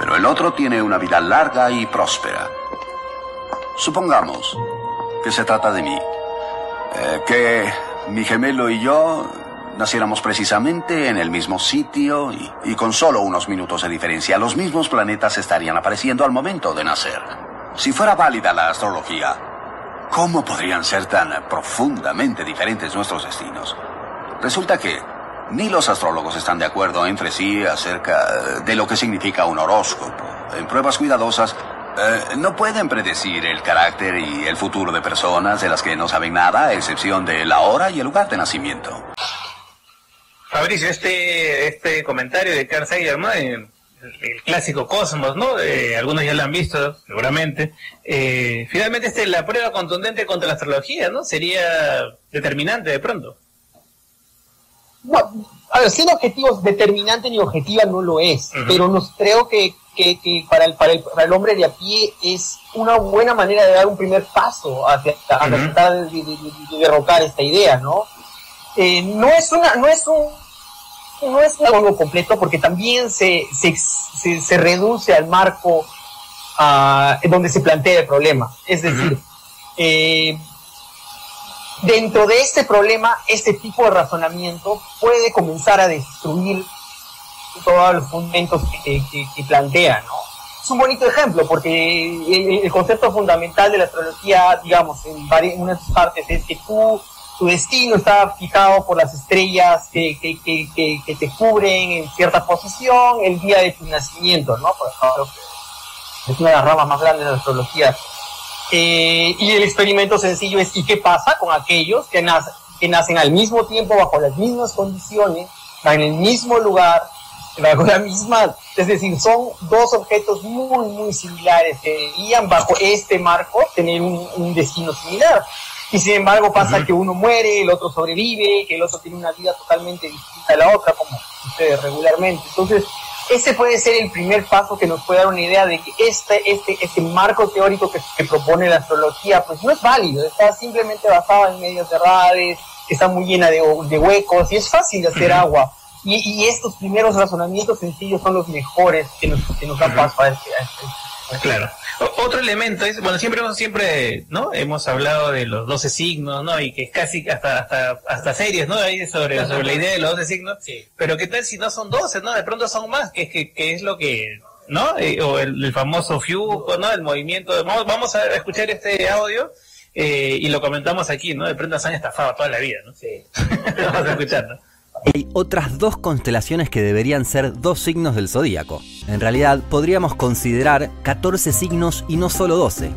Pero el otro tiene una vida larga y próspera. Supongamos que se trata de mí. Eh, que mi gemelo y yo naciéramos precisamente en el mismo sitio y, y con solo unos minutos de diferencia. Los mismos planetas estarían apareciendo al momento de nacer. Si fuera válida la astrología, ¿cómo podrían ser tan profundamente diferentes nuestros destinos? Resulta que ni los astrólogos están de acuerdo entre sí acerca de lo que significa un horóscopo. En pruebas cuidadosas, eh, no pueden predecir el carácter y el futuro de personas de las que no saben nada, a excepción de la hora y el lugar de nacimiento. Fabricio, este, este comentario de Carl Sagan, el clásico Cosmos, ¿no? Eh, algunos ya lo han visto, seguramente. Eh, finalmente, este, la prueba contundente contra la astrología, ¿no? Sería determinante de pronto. No, a ver, siendo objetivos determinante ni objetiva no lo es, pero nos creo que, que, para, el, para, el, para, el, hombre de a pie es una buena manera de dar un primer paso hacia, tratar de, derrocar esta idea, ¿no? Eh, no es una, no es un no es algo completo porque también se, se, se, reduce al marco uh, donde se plantea el problema. Es decir, eh, dentro de este problema, este tipo de razonamiento puede comenzar a destruir todos los fundamentos que, que, plantea, ¿no? es un bonito ejemplo porque el, concepto fundamental de la astrología, digamos, en, unas partes es que tú, tu destino está fijado por las estrellas que, que, te cubren en cierta posición el día de tu nacimiento, ¿no? Por ejemplo, es una de las ramas más grandes de la astrología. Eh, y el experimento sencillo es, ¿y qué pasa con aquellos que, nacen, que nacen al mismo tiempo, bajo las mismas condiciones, en el mismo lugar, bajo la misma, es decir, son dos objetos muy, muy similares que deberían bajo este marco tener un, destino similar. Y sin embargo pasa que uno muere, el otro sobrevive, que el otro tiene una vida totalmente distinta a la otra, como sucede regularmente. Entonces, ese puede ser el primer paso que nos puede dar una idea de que este, este, este marco teórico que, que propone la astrología, pues no es válido, está simplemente basado en medios cerrados, está muy llena de, de huecos y es fácil de hacer agua. Y, estos primeros razonamientos sencillos son los mejores que nos, que nos dan paso a este, este, Claro. otro elemento es, bueno, siempre hemos, siempre, ¿no? Hemos hablado de los 12 signos, ¿no? Y que es casi hasta, hasta, hasta series, ¿no? Ahí sobre, sobre la idea de los 12 signos. Sí. Pero ¿qué tal si no son 12, ¿no? De pronto son más, que, que, que es lo que, ¿no? Eh, o el, famoso FIU, ¿no? El movimiento. Vamos, vamos a escuchar este audio. Eh, y lo comentamos aquí, ¿no? De pronto se han estafado toda la vida, ¿no? Sí. vamos a escuchar, ¿no? Hay otras dos constelaciones que deberían ser dos signos del zodíaco. En realidad, podríamos considerar 14 signos y no solo 12.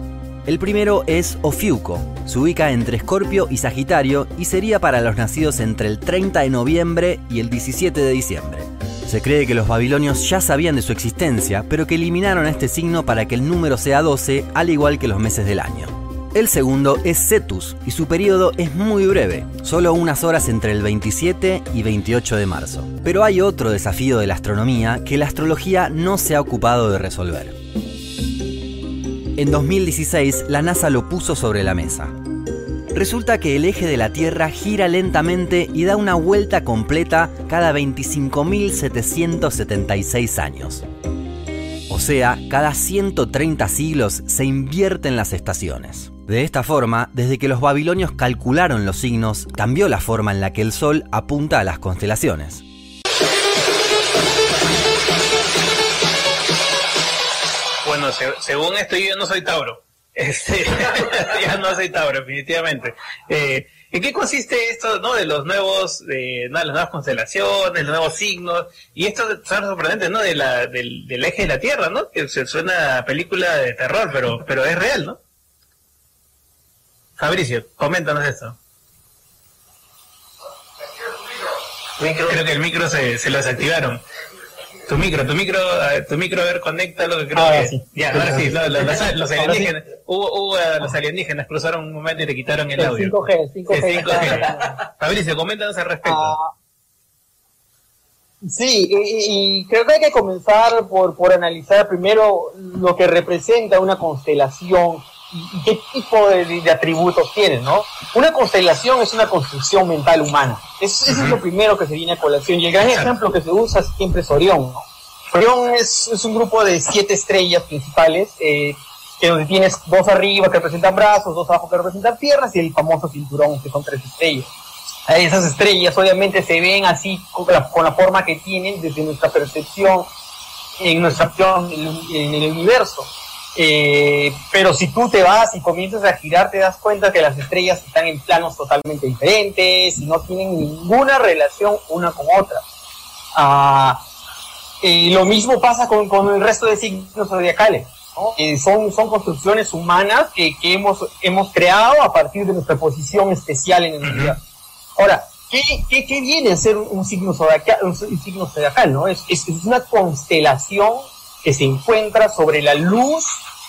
El primero es Ofiuco, se ubica entre Escorpio y Sagitario y sería para los nacidos entre el 30 de noviembre y el 17 de diciembre. Se cree que los babilonios ya sabían de su existencia, pero que eliminaron este signo para que el número sea 12, al igual que los meses del año. El segundo es Cetus y su periodo es muy breve, solo unas horas entre el 27 y 28 de marzo. Pero hay otro desafío de la astronomía que la astrología no se ha ocupado de resolver. En 2016 la NASA lo puso sobre la mesa. Resulta que el eje de la Tierra gira lentamente y da una vuelta completa cada 25.776 años. O sea, cada 130 siglos se invierten las estaciones. De esta forma, desde que los babilonios calcularon los signos, cambió la forma en la que el Sol apunta a las constelaciones. Bueno, según esto yo no soy Tauro. Este, ya no soy Tauro, definitivamente. Eh, ¿En qué consiste esto ¿no? de los nuevos, de las nuevas constelaciones, los nuevos signos? Y esto es sorprendente, ¿no? Del, eje de la Tierra, ¿no? Que se suena a película de terror, pero, pero es real, ¿no? Fabricio, coméntanos esto. Creo que el micro se, se lo desactivaron. Tu micro, tu micro, tu micro, a ver, conecta lo que creo que... Sí. Ya, ahora sí, los, alienígenas, hubo, los alienígenas cruzaron un momento y te quitaron el audio. 5G, 5G. 5G. Fabricio, coméntanos al respecto. Ah, sí, y, y, creo que hay que comenzar por, por analizar primero lo que representa una constelación qué tipo de, atributos tiene, ¿no? Una constelación es una construcción mental humana. eso es lo primero que se viene a colación. Y el gran ejemplo que se usa siempre es Orión, ¿no? Orión es, es un grupo de siete estrellas principales, eh, que donde tienes dos arriba que representan brazos, dos abajo que representan piernas y el famoso cinturón, que son tres estrellas. Esas estrellas obviamente se ven así con la, con la forma que tienen desde nuestra percepción, en nuestra acción en el universo. Eh, pero si tú te vas y comienzas a girar, te das cuenta que las estrellas están en planos totalmente diferentes y no tienen ninguna relación una con otra. Ah, lo mismo pasa con, con, el resto de signos zodiacales. son, son construcciones humanas que, que, hemos, hemos creado a partir de nuestra posición especial en el universo. Ahora, ¿qué, qué, qué viene a ser un signo zodiacal? Un, signo zodiacal ¿no? es, es una constelación que se encuentra sobre la luz,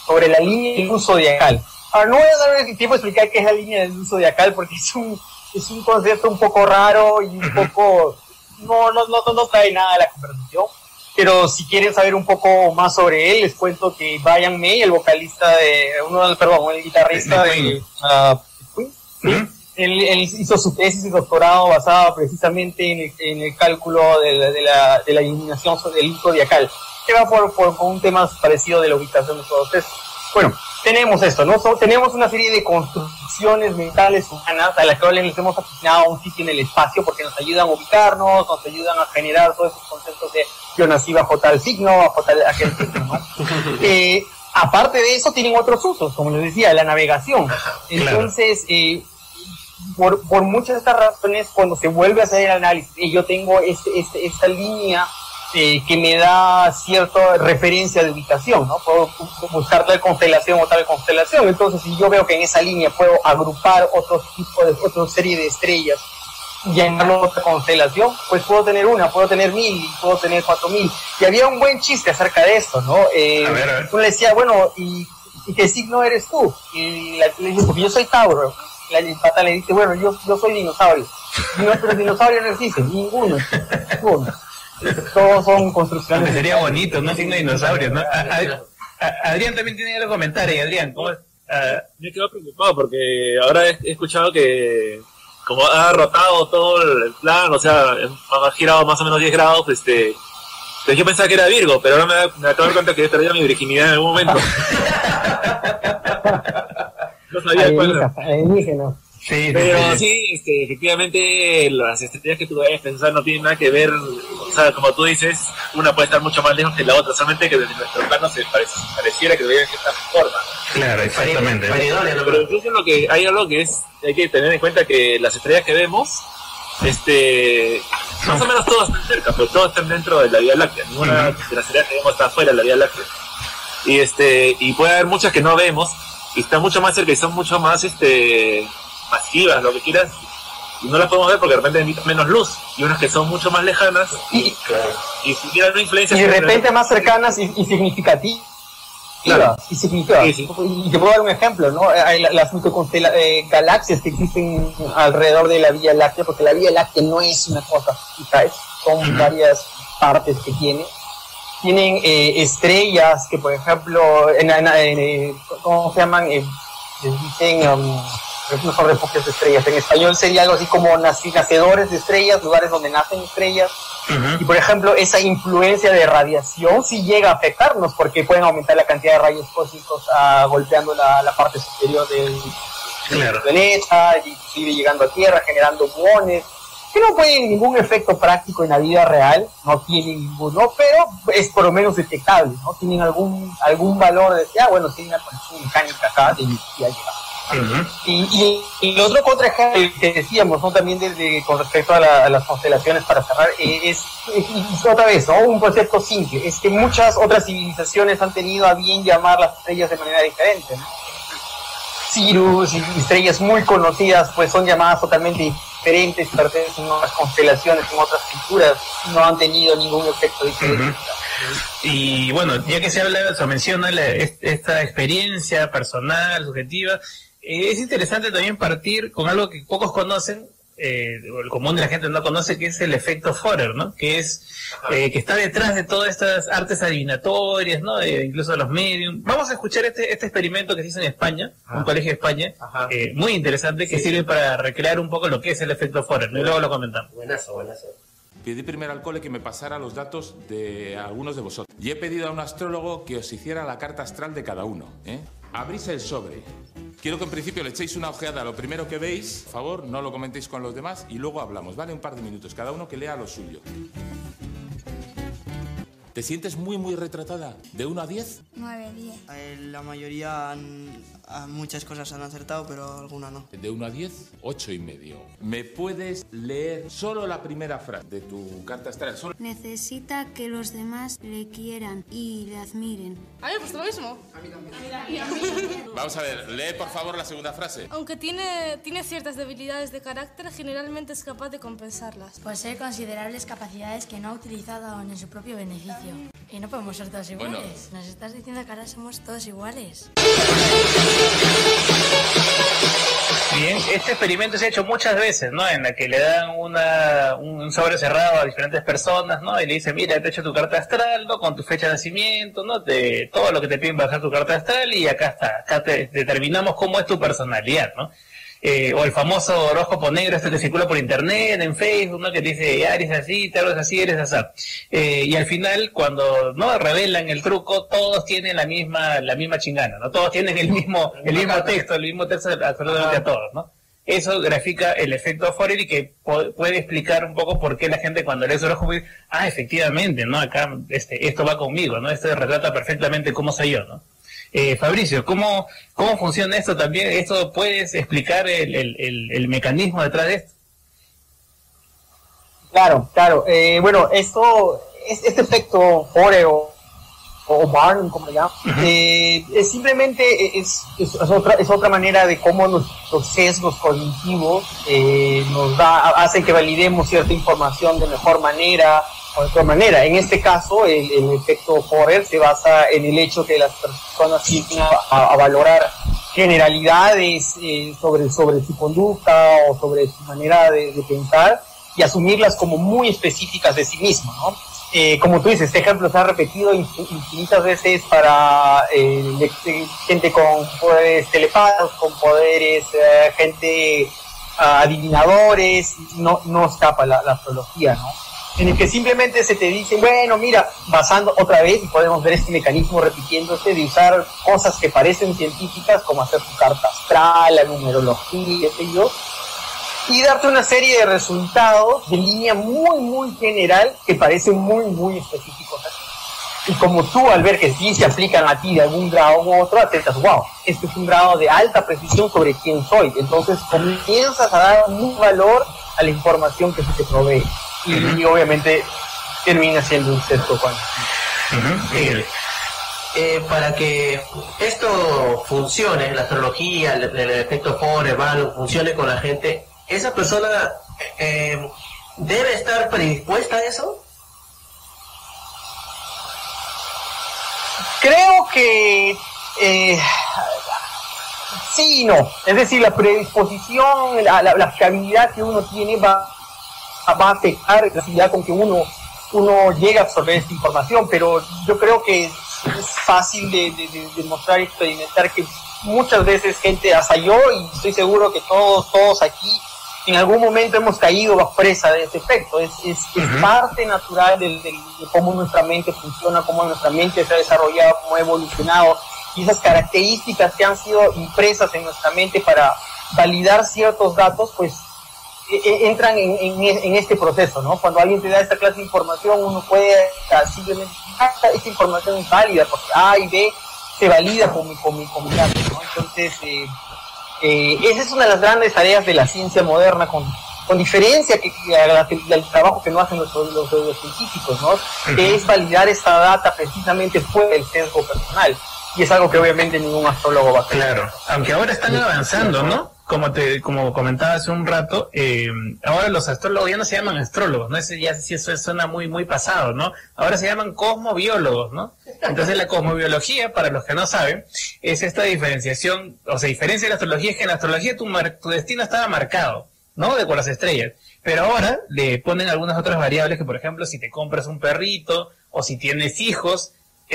sobre la línea de luz zodiacal. Ahora, no voy a dar tiempo de explicar qué es la línea de luz zodiacal porque es un, es un concepto un poco raro y un poco... No, no, no, no trae nada a la conversación. Pero si quieren saber un poco más sobre él, les cuento que Brian May, el vocalista de... Uno, perdón, el guitarrista de... Uh, él, hizo su tesis y doctorado basado precisamente en el, en el cálculo de la, de la, de la iluminación del zodiacal que va por, por, un tema parecido de la ubicación de todos estos. Bueno, tenemos esto, ¿no? tenemos una serie de construcciones mentales humanas a las cuales les hemos asignado un sitio en el espacio porque nos ayudan a ubicarnos, nos ayudan a generar todos esos conceptos de yo nací bajo tal signo, bajo tal aquel signo, ¿no? Eh, aparte de eso, tienen otros usos, como les decía, la navegación. Entonces, eh, por, por muchas de estas razones, cuando se vuelve a hacer el análisis, y yo tengo este, este, esta línea eh, que me da cierta referencia de ubicación, ¿no? Puedo buscar tal constelación o tal constelación. Entonces, si yo veo que en esa línea puedo agrupar otro tipo de, otra serie de estrellas y llamarlo otra constelación, pues puedo tener una, puedo tener mil, puedo tener cuatro mil. Y había un buen chiste acerca de esto, ¿no? Eh, Uno le decía, bueno, ¿y, qué signo eres tú? Y la, le porque yo soy Tauro. La pata le dice, bueno, yo, yo soy dinosaurio. No, pero dinosaurio no existe, ninguno. ninguno. Todos son construcciones. Sería bonito, ¿no? Signo dinosaurio, ¿no? Adrián también tiene que comentar, y Adrián, ¿cómo es? Ah, me he quedado preocupado porque ahora he, escuchado que como ha rotado todo el plan, o sea, ha girado más o menos 10 grados, este, pues yo pensaba que era Virgo, pero ahora me, me acabo de dar cuenta que he perdido mi virginidad en algún momento. no sabía cuál era. Sí, pero sí, este, efectivamente las estrellas que tú debes pensar no tienen nada que ver, o sea, como tú dices, una puede estar mucho más lejos que la otra, solamente que desde nuestro plano se pareciera que deberían estar forma. Claro, exactamente. Pero incluso lo que hay algo que es, hay que tener en cuenta que las estrellas que vemos, este, más o menos todas están cerca, pero todas están dentro de la Vía Láctea. Ninguna de las estrellas que vemos está fuera de la Vía Láctea. Y este, y puede haber muchas que no vemos, y están mucho más cerca y son mucho más, este, masivas, lo que quieras, y no las podemos ver porque de repente emiten menos luz, y unas que son mucho más lejanas y, y, si una influencia. Y de repente más cercanas y, significativas. Claro. Y significativas. Y te puedo dar un ejemplo, ¿no? Hay las eh, galaxias que existen alrededor de la Vía Láctea, porque la Vía Láctea no es una cosa fija, son varias partes que tiene. Tienen eh, estrellas que, por ejemplo, en, eh, ¿cómo se llaman? les dicen um, no son refugios de estrellas. En español sería algo así como nacedores de estrellas, lugares donde nacen estrellas. Y por ejemplo, esa influencia de radiación sí llega a afectarnos porque pueden aumentar la cantidad de rayos cósmicos ah, golpeando la, parte superior del, planeta, inclusive llegando a Tierra, generando muones que no tienen ningún efecto práctico en la vida real, no tienen ninguno, pero es por lo menos detectable, ¿no? Tienen algún algún valor de, ah, bueno, tiene una conexión mecánica acá de energía llegada y, y, otro contraejemplo que decíamos ¿no? también desde, con respecto a, las constelaciones para cerrar eh, es, otra vez ¿no? un concepto simple es que muchas otras civilizaciones han tenido a bien llamar las estrellas de manera diferente ¿no? Y estrellas muy conocidas pues son llamadas totalmente diferentes pertenecen a otras constelaciones en otras culturas no han tenido ningún efecto diferente Y bueno, ya que se habla, se menciona esta experiencia personal, subjetiva, es interesante también partir con algo que pocos conocen, eh, el común de la gente no conoce, que es el efecto Forer, ¿no? Que es eh, que está detrás de todas estas artes adivinatorias, ¿no? incluso de los medios. Vamos a escuchar este, este experimento que se hizo en España, un colegio de España, muy interesante, que sirve para recrear un poco lo que es el efecto Forer, Y luego lo comentamos. Buenazo, buenazo. Pedí primero al cole que me pasara los datos de algunos de vosotros. Y he pedido a un astrólogo que os hiciera la carta astral de cada uno. ¿eh? Abrís el sobre. Quiero que en principio le echéis una ojeada a lo primero que veis, por favor, no lo comentéis con los demás y luego hablamos, ¿vale? Un par de minutos, cada uno que lea lo suyo. ¿Te sientes muy, muy retratada? ¿De 1 a 10? 9, 10. La mayoría, han, muchas cosas han acertado, pero alguna no. De 1 a 10, 8 y medio. ¿Me puedes leer solo la primera frase de tu carta astral? Necesita que los demás le quieran y le admiren. A mí, pues lo mismo. A mí también. Vamos a ver, lee por favor la segunda frase. Aunque tiene, tiene ciertas debilidades de carácter, generalmente es capaz de compensarlas. Posee considerables capacidades que no ha utilizado aún en su propio beneficio. Y no podemos ser todos iguales. Nos estás diciendo que ahora somos todos iguales. Bien, este experimento se ha hecho muchas veces, ¿no? En la que le dan una, un sobre cerrado a diferentes personas, ¿no? Y le dicen, mira, te he hecho tu carta astral, ¿no? Con tu fecha de nacimiento, ¿no? De todo lo que te piden bajar tu carta astral y acá está, acá te determinamos cómo es tu personalidad, ¿no? Eh, o el famoso horóscopo negro este que circula por internet, en Facebook, ¿no? Que dice, ya eres así, te eres así, eres así. Eh, y al final, cuando no revelan el truco, todos tienen la misma, la misma chingana, ¿no? Todos tienen el mismo, el mismo texto, el mismo texto absolutamente a todos, ¿no? Eso grafica el efecto Forer y que puede explicar un poco por qué la gente cuando lee su dice, ah, efectivamente, ¿no? Acá, este, esto va conmigo, ¿no? Esto retrata perfectamente cómo soy yo, ¿no? Eh, Fabricio, ¿cómo, ¿cómo funciona esto también? ¿Esto puedes explicar el, el, el, mecanismo detrás de esto? Claro, claro. Eh, bueno, esto, este efecto Forer o, o Barn, como le llaman, eh, es simplemente es, es, otra, es otra manera de cómo los sesgos cognitivos eh, nos da, hacen que validemos cierta información de mejor manera, de otra manera. En este caso, el, efecto Forer se basa en el hecho que las personas tienden a, valorar generalidades eh, sobre, sobre su conducta o sobre su manera de, pensar y asumirlas como muy específicas de sí mismo. Eh, como tú dices, este ejemplo se ha repetido infinitas veces para eh, gente con poderes telepatos, con poderes, gente ah, adivinadores, no, no escapa la, la astrología, ¿no? En el que simplemente se te dice, bueno, mira, basando otra vez, y podemos ver este mecanismo repitiéndose, de usar cosas que parecen científicas, como hacer tu carta astral, la numerología, qué sé y darte una serie de resultados de línea muy, muy general que parecen muy, muy específicos. Y como tú al ver que sí se aplican a ti de algún grado u otro, aceptas, wow, este es un grado de alta precisión sobre quién soy. Entonces comienzas a dar un valor a la información que se te provee y, obviamente termina siendo un sexto cuando eh, para que esto funcione, la astrología, el, efecto Forer, funcione con la gente, ¿esa persona eh, debe estar predispuesta a eso? Creo que eh, sí y no. Es decir, la predisposición, la, la, la fiabilidad que uno tiene va va a afectar la facilidad con que uno, uno llega a absorber esta información, pero yo creo que es, fácil de, demostrar y experimentar que muchas veces gente, hasta yo, y estoy seguro que todos, todos aquí, en algún momento hemos caído bajo presa de ese efecto. Es, es, parte natural de, cómo nuestra mente funciona, cómo nuestra mente se ha desarrollado, cómo ha evolucionado, y esas características que han sido impresas en nuestra mente para validar ciertos datos, pues entran en, en, este proceso, ¿no? Cuando alguien te da esta clase de información, uno puede simplemente, ah, esta información es válida, porque A y B se valida con mi, con mi, con mi dato, ¿no? Entonces, eh, eh, esa es una de las grandes tareas de la ciencia moderna, con, con diferencia que, del trabajo que no hacen los, los, científicos, ¿no? Que es validar esta data precisamente fuera del sesgo personal. Y es algo que obviamente ningún astrólogo va a hacer. Claro, aunque ahora están avanzando, ¿no? Como te como comentaba hace un rato, eh, ahora los astrólogos ya no se llaman astrólogos, ¿no? Ese ya sí eso suena muy muy pasado, ¿no? Ahora se llaman cosmobiólogos, ¿no? Entonces la cosmobiología, para los que no saben, es esta diferenciación, o sea, diferencia de la astrología es que en la astrología tu, tu destino estaba marcado, ¿no? De con las estrellas. Pero ahora le ponen algunas otras variables que, por ejemplo, si te compras un perrito o si tienes hijos,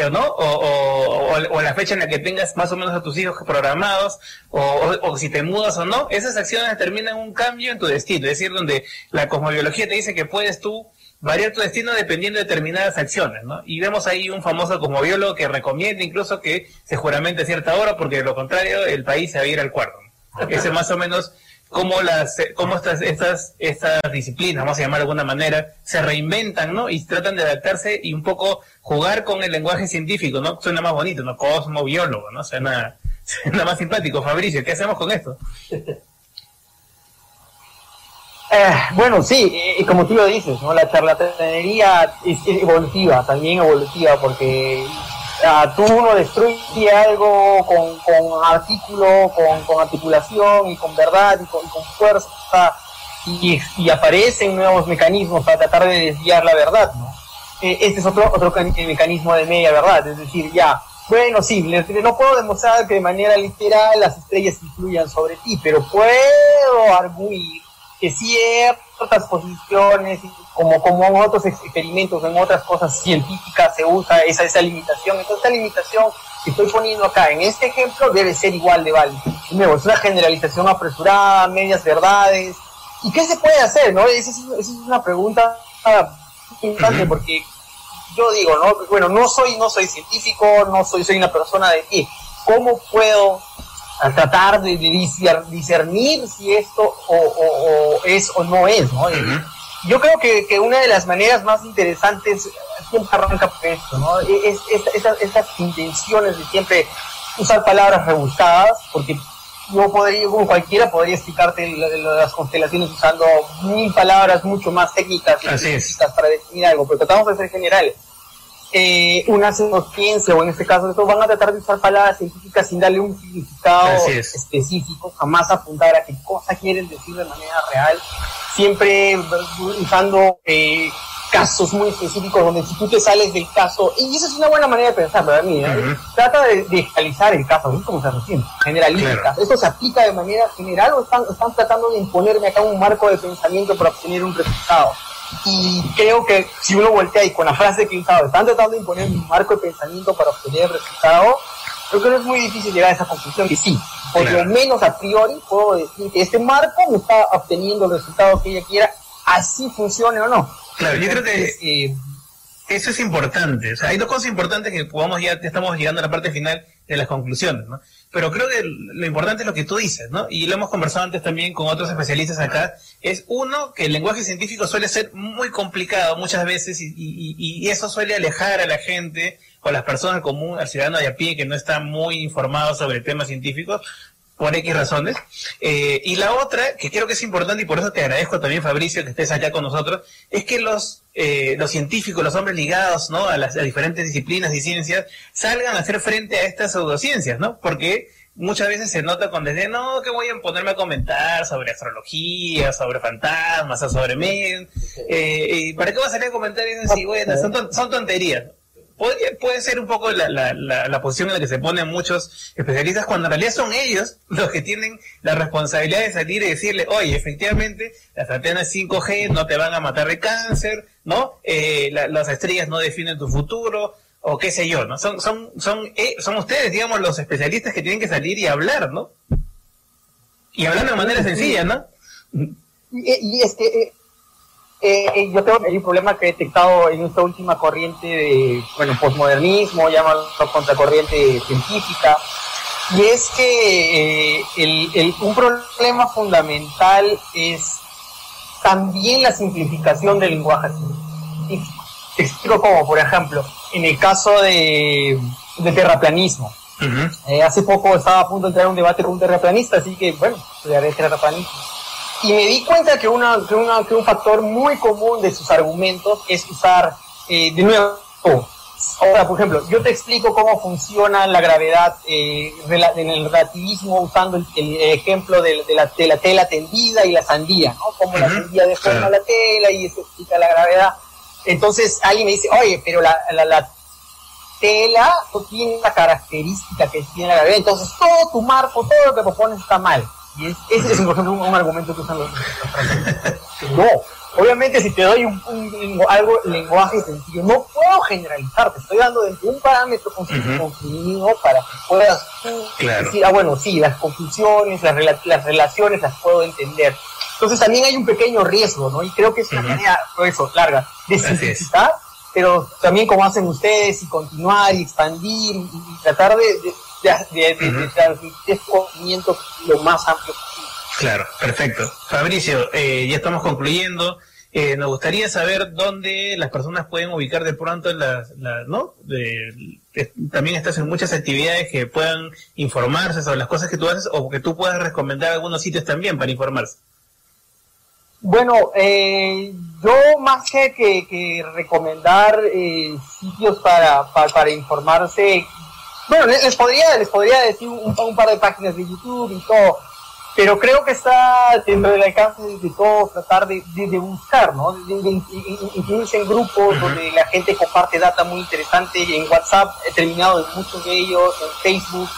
¿no? O, o, la fecha en la que tengas más o menos a tus hijos programados, o, si te mudas o no, esas acciones determinan un cambio en tu destino, es decir, donde la cosmobiología te dice que puedes tú variar tu destino dependiendo de determinadas acciones, ¿no? Y vemos ahí un famoso cosmobiólogo que recomienda incluso que se juramente cierta hora, porque de lo contrario el país se va a ir al cuarto. Ese más o menos cómo las cómo estas estas estas disciplinas vamos a llamar de alguna manera se reinventan no y tratan de adaptarse y un poco jugar con el lenguaje científico no suena más bonito no cosmobiólogo no suena suena más simpático. Fabricio qué hacemos con esto eh, bueno sí y como tú lo dices no la charlatanería es evolutiva también evolutiva porque tú uno destruye algo con, con artículo, con, articulación y con verdad y con, fuerza y, aparecen nuevos mecanismos para tratar de desviar la verdad. ¿no? Eh, este es otro, otro mecanismo de media verdad, es decir, ya, bueno, sí, no puedo demostrar que de manera literal las estrellas influyan sobre ti, pero puedo arguir que ciertas posiciones, como, como en otros experimentos, en otras cosas científicas se usa esa, esa limitación. Entonces, esta limitación que estoy poniendo acá en este ejemplo debe ser igual de válida. es una generalización apresurada, medias verdades. ¿Y qué se puede hacer? ¿no? Esa es, una pregunta importante porque yo digo, ¿no? Bueno, no soy, no soy científico, no soy, soy una persona de pie. ¿Cómo puedo tratar de, discernir si esto o, es o no es, ¿no? Yo creo que, una de las maneras más interesantes siempre arranca por esto, ¿no? E, es, esas intenciones de siempre usar palabras rebuscadas, porque yo podría, como cualquiera, podría explicarte las constelaciones usando mil palabras mucho más técnicas y para definir algo, pero tratamos de ser generales. Eh, una ciencia, o en este caso, van a tratar de usar palabras científicas sin darle un significado específico, jamás apuntar a qué cosa quieren decir de manera real, siempre usando eh, casos muy específicos donde si tú te sales del caso, y esa es una buena manera de pensar, ¿verdad? Mira, Trata de, de el caso, ¿no? como se recién, generalista. ¿Esto se aplica de manera general o están, están tratando de imponerme acá un marco de pensamiento para obtener un resultado? Y creo que si uno voltea y con la frase que he usado, están tratando de imponer un marco de pensamiento para obtener el resultado, creo que no es muy difícil llegar a esa conclusión que sí, por lo menos a priori puedo decir que este marco me está obteniendo el resultado que ella quiera, así funcione o no. Claro, yo creo que eh, eso es importante. O sea, hay dos cosas importantes que podamos ya estamos llegando a la parte final de las conclusiones, ¿no? Pero creo que lo importante es lo que tú dices, ¿no? Y lo hemos conversado antes también con otros especialistas acá. Es uno, que el lenguaje científico suele ser muy complicado muchas veces y, y, eso suele alejar a la gente a las personas común, al ciudadano de a pie que no está muy informado sobre temas científicos, por X razones. Eh, y la otra, que creo que es importante, y por eso te agradezco también, Fabricio, que estés acá con nosotros, es que los, eh, los científicos, los hombres ligados ¿no? a las diferentes disciplinas y ciencias, salgan a hacer frente a estas pseudociencias, ¿no? Porque muchas veces se nota cuando dicen, no, que voy a ponerme a comentar sobre astrología, sobre fantasmas, sobre medios. Eh, ¿Y para qué vas a salir a comentar? Dicen, sí, bueno, son, son tonterías puede ser un poco la, la, la, posición en la que se ponen muchos especialistas cuando en realidad son ellos los que tienen la responsabilidad de salir y decirle, oye, efectivamente, las antenas 5G no te van a matar de cáncer, ¿no? Eh, las estrellas no definen tu futuro, o qué sé yo, ¿no? Son, son, son, eh, son ustedes, digamos, los especialistas que tienen que salir y hablar, ¿no? Y hablar de manera sencilla, ¿no? Y, y es que eh, eh, eh, yo tengo un problema que he detectado en esta última corriente de, bueno, posmodernismo, llamado contracorriente científica, y es que eh, el, un problema fundamental es también la simplificación del lenguaje científico. Te explico cómo, por ejemplo, en el caso de, de terraplanismo. Eh, hace poco estaba a punto de entrar en un debate con un terraplanista, así que, bueno, estudiaré terraplanismo y me di cuenta que, una, que, una, que un factor muy común de sus argumentos es usar, eh, de nuevo, ahora, por ejemplo, yo te explico cómo funciona la gravedad eh, en el relativismo usando el, ejemplo de, la, de, la, tela tendida y la sandía, ¿no? Cómo la sandía deforma la tela y eso explica la gravedad. Entonces alguien me dice, oye, pero la, la, la tela no tiene la característica que tiene la gravedad, entonces todo tu marco, todo lo que propones está mal. Y ese es, por ejemplo, un, argumento que usan los No, obviamente si te doy un, algo lenguaje sencillo, no puedo generalizar, te estoy dando un parámetro construido para que puedas decir, ah, bueno, sí, las conclusiones, las, las relaciones las puedo entender. Entonces también hay un pequeño riesgo, ¿no? Y creo que es una manera, por eso, larga, de simplificar, pero también como hacen ustedes, y continuar, y expandir, y, tratar de de, de, conocimiento lo más amplio posible. Claro, perfecto. Fabricio, eh, ya estamos concluyendo. Eh, nos gustaría saber dónde las personas pueden ubicar de pronto las, ¿no? también estás en muchas actividades que puedan informarse sobre las cosas que tú haces o que tú puedas recomendar algunos sitios también para informarse. Bueno, eh, yo más que, que, recomendar eh, sitios para, para, para, informarse, bueno, les podría, les podría decir un, par de páginas de YouTube y todo, pero creo que está dentro del alcance de todos tratar de, buscar, ¿no? De, incluirse en grupos donde la gente comparte data muy interesante, en WhatsApp he terminado en muchos de ellos, en Facebook,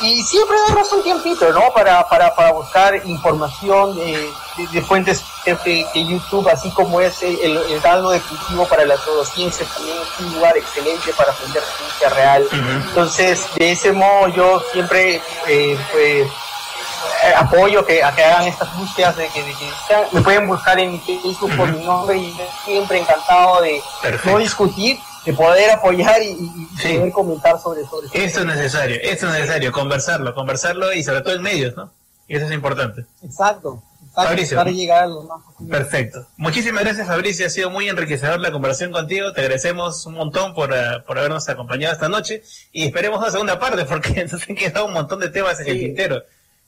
y siempre darnos un tiempito, ¿no? Para, para, para buscar información de, de, fuentes de, YouTube, así como es el, el, de cultivo para la pseudociencia, también es un lugar excelente para aprender ciencia real. Entonces, de ese modo yo siempre eh, pues, eh, apoyo que, a que hagan estas búsquedas de que, de que sean- me pueden buscar en Facebook por mi nombre y siempre encantado de no discutir, de poder apoyar y, y- poder comentar sobre sobre Eso es necesario, eso es necesario, conversarlo, conversarlo y sobre todo en medios, ¿no? Y eso es importante. Exacto, Fabricio. de llegar a los más. Perfecto. Muchísimas gracias, Fabricio. Ha sido muy enriquecedor la conversación contigo. Te agradecemos un montón por, ah, por habernos acompañado esta noche y esperemos una segunda parte porque nos han quedado un montón de temas en el tintero.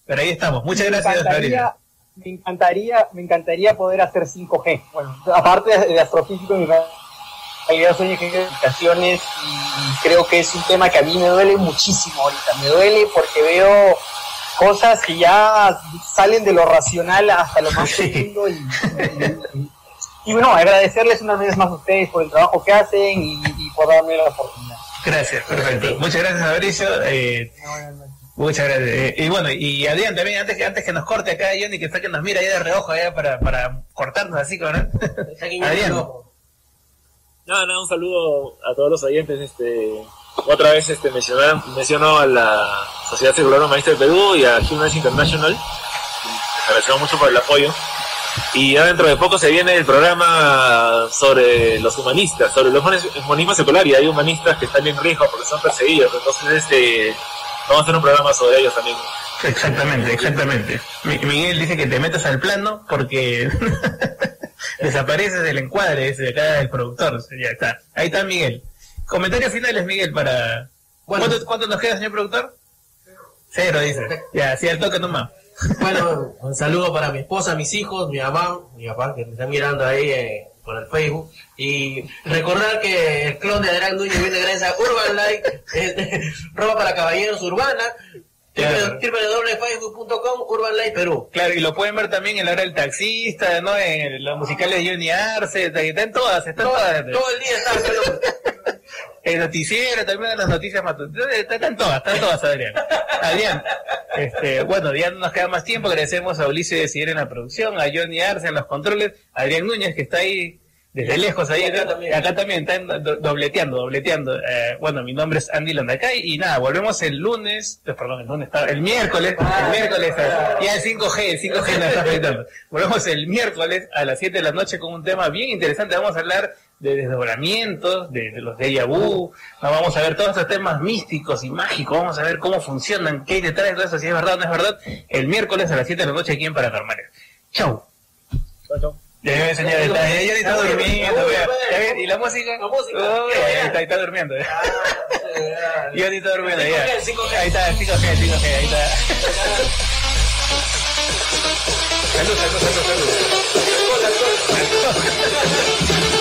Pero ahí estamos. Muchas Me gracias, Fabricio. me encantaría, me encantaría poder hacer 5G. Bueno, aparte de, astrofísico, mi soy ingeniero de comunicaciones y creo que es un tema que a mí me duele muchísimo ahorita. Me duele porque veo cosas que ya salen de lo racional hasta lo más profundo y, y- y- y bueno, agradecerles unas veces más a ustedes por el trabajo que hacen y, y por darme la oportunidad. Gracias, perfecto. Muchas gracias, Fabricio. Eh, muchas gracias. Eh, y bueno, y Adrián también, antes que, antes que nos corte acá, Johnny, que está que nos mira ahí de reojo allá para, para cortarnos así, ¿verdad? Adrián. No, no, un saludo a todos los oyentes. Este, otra vez este, mencionar, menciono a la Sociedad Circular Humanista del Perú y a Rights International. Les agradecemos mucho por el apoyo. Y ya dentro de poco se viene el programa sobre los humanistas, sobre los humani- humanismo secular. Y hay humanistas que están en riesgo porque son perseguidos. Entonces, este, vamos a hacer un programa sobre ellos también. Exactamente, exactamente. Mi- Miguel dice que te metas al plano porque desapareces del encuadre ese de acá del productor. Ya está. Ahí está Miguel. Comentarios finales, Miguel, para... ¿Cuánto, cuánto nos queda, señor productor? Cero, dice. Ya, sí, al toque nomás. Bueno, un saludo para mi esposa, mis hijos, mi mamá, mi papá, que me están mirando ahí eh, por el Facebook. Y recordar que el clon de Adrián Núñez viene gracias a Urban Light, eh, ropa para caballeros urbana, Claro. www.facebook.com, Urban Light Perú. Claro, y lo pueden ver también en la hora del taxista, ¿no? En los musicales de Johnny Arce, está- están todas, están todas. Todo el día está El noticiero, también las noticias matutinas, están todas, están todas, Adrián. Adrián, este, bueno, ya no nos queda más tiempo, agradecemos a Ulises de Siguier en la producción, a Johnny Arce en los controles, a Adrián Núñez que está ahí desde lejos, ahí, acá también, acá también están do- dobleteando, dobleteando. Eh, bueno, mi nombre es Andy Landacay y nada, volvemos el lunes, eh, perdón, el lunes, el miércoles, el miércoles, eh, ya el 5G, el 5G nos está afectando. Volvemos el miércoles a las 7 de la noche con un tema bien interesante, vamos a hablar de desdoblamientos, de, de los vu, no, vamos a ver todos estos temas místicos y mágicos, vamos a ver cómo funcionan, qué hay detrás de todo eso, si es verdad o no es verdad, el miércoles a las 7 de la noche aquí en Paranormales. Chau. Chau, chau. Ya ve, señor, está, ya está durmiendo, vea. ¿Y la música? La música. ahí está, ahí está durmiendo. Yo ni está durmiendo, ya. Ahí está, 5G, 5G, ahí está. Salud, salud, salud, Hasta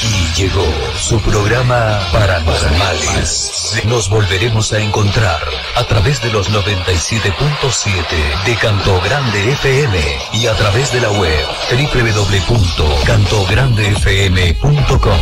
aquí llegó su programa Paranormales. Nos volveremos a encontrar a través de los 97.7 de Canto Grande FM y a través de la web www.cantograndefm.com.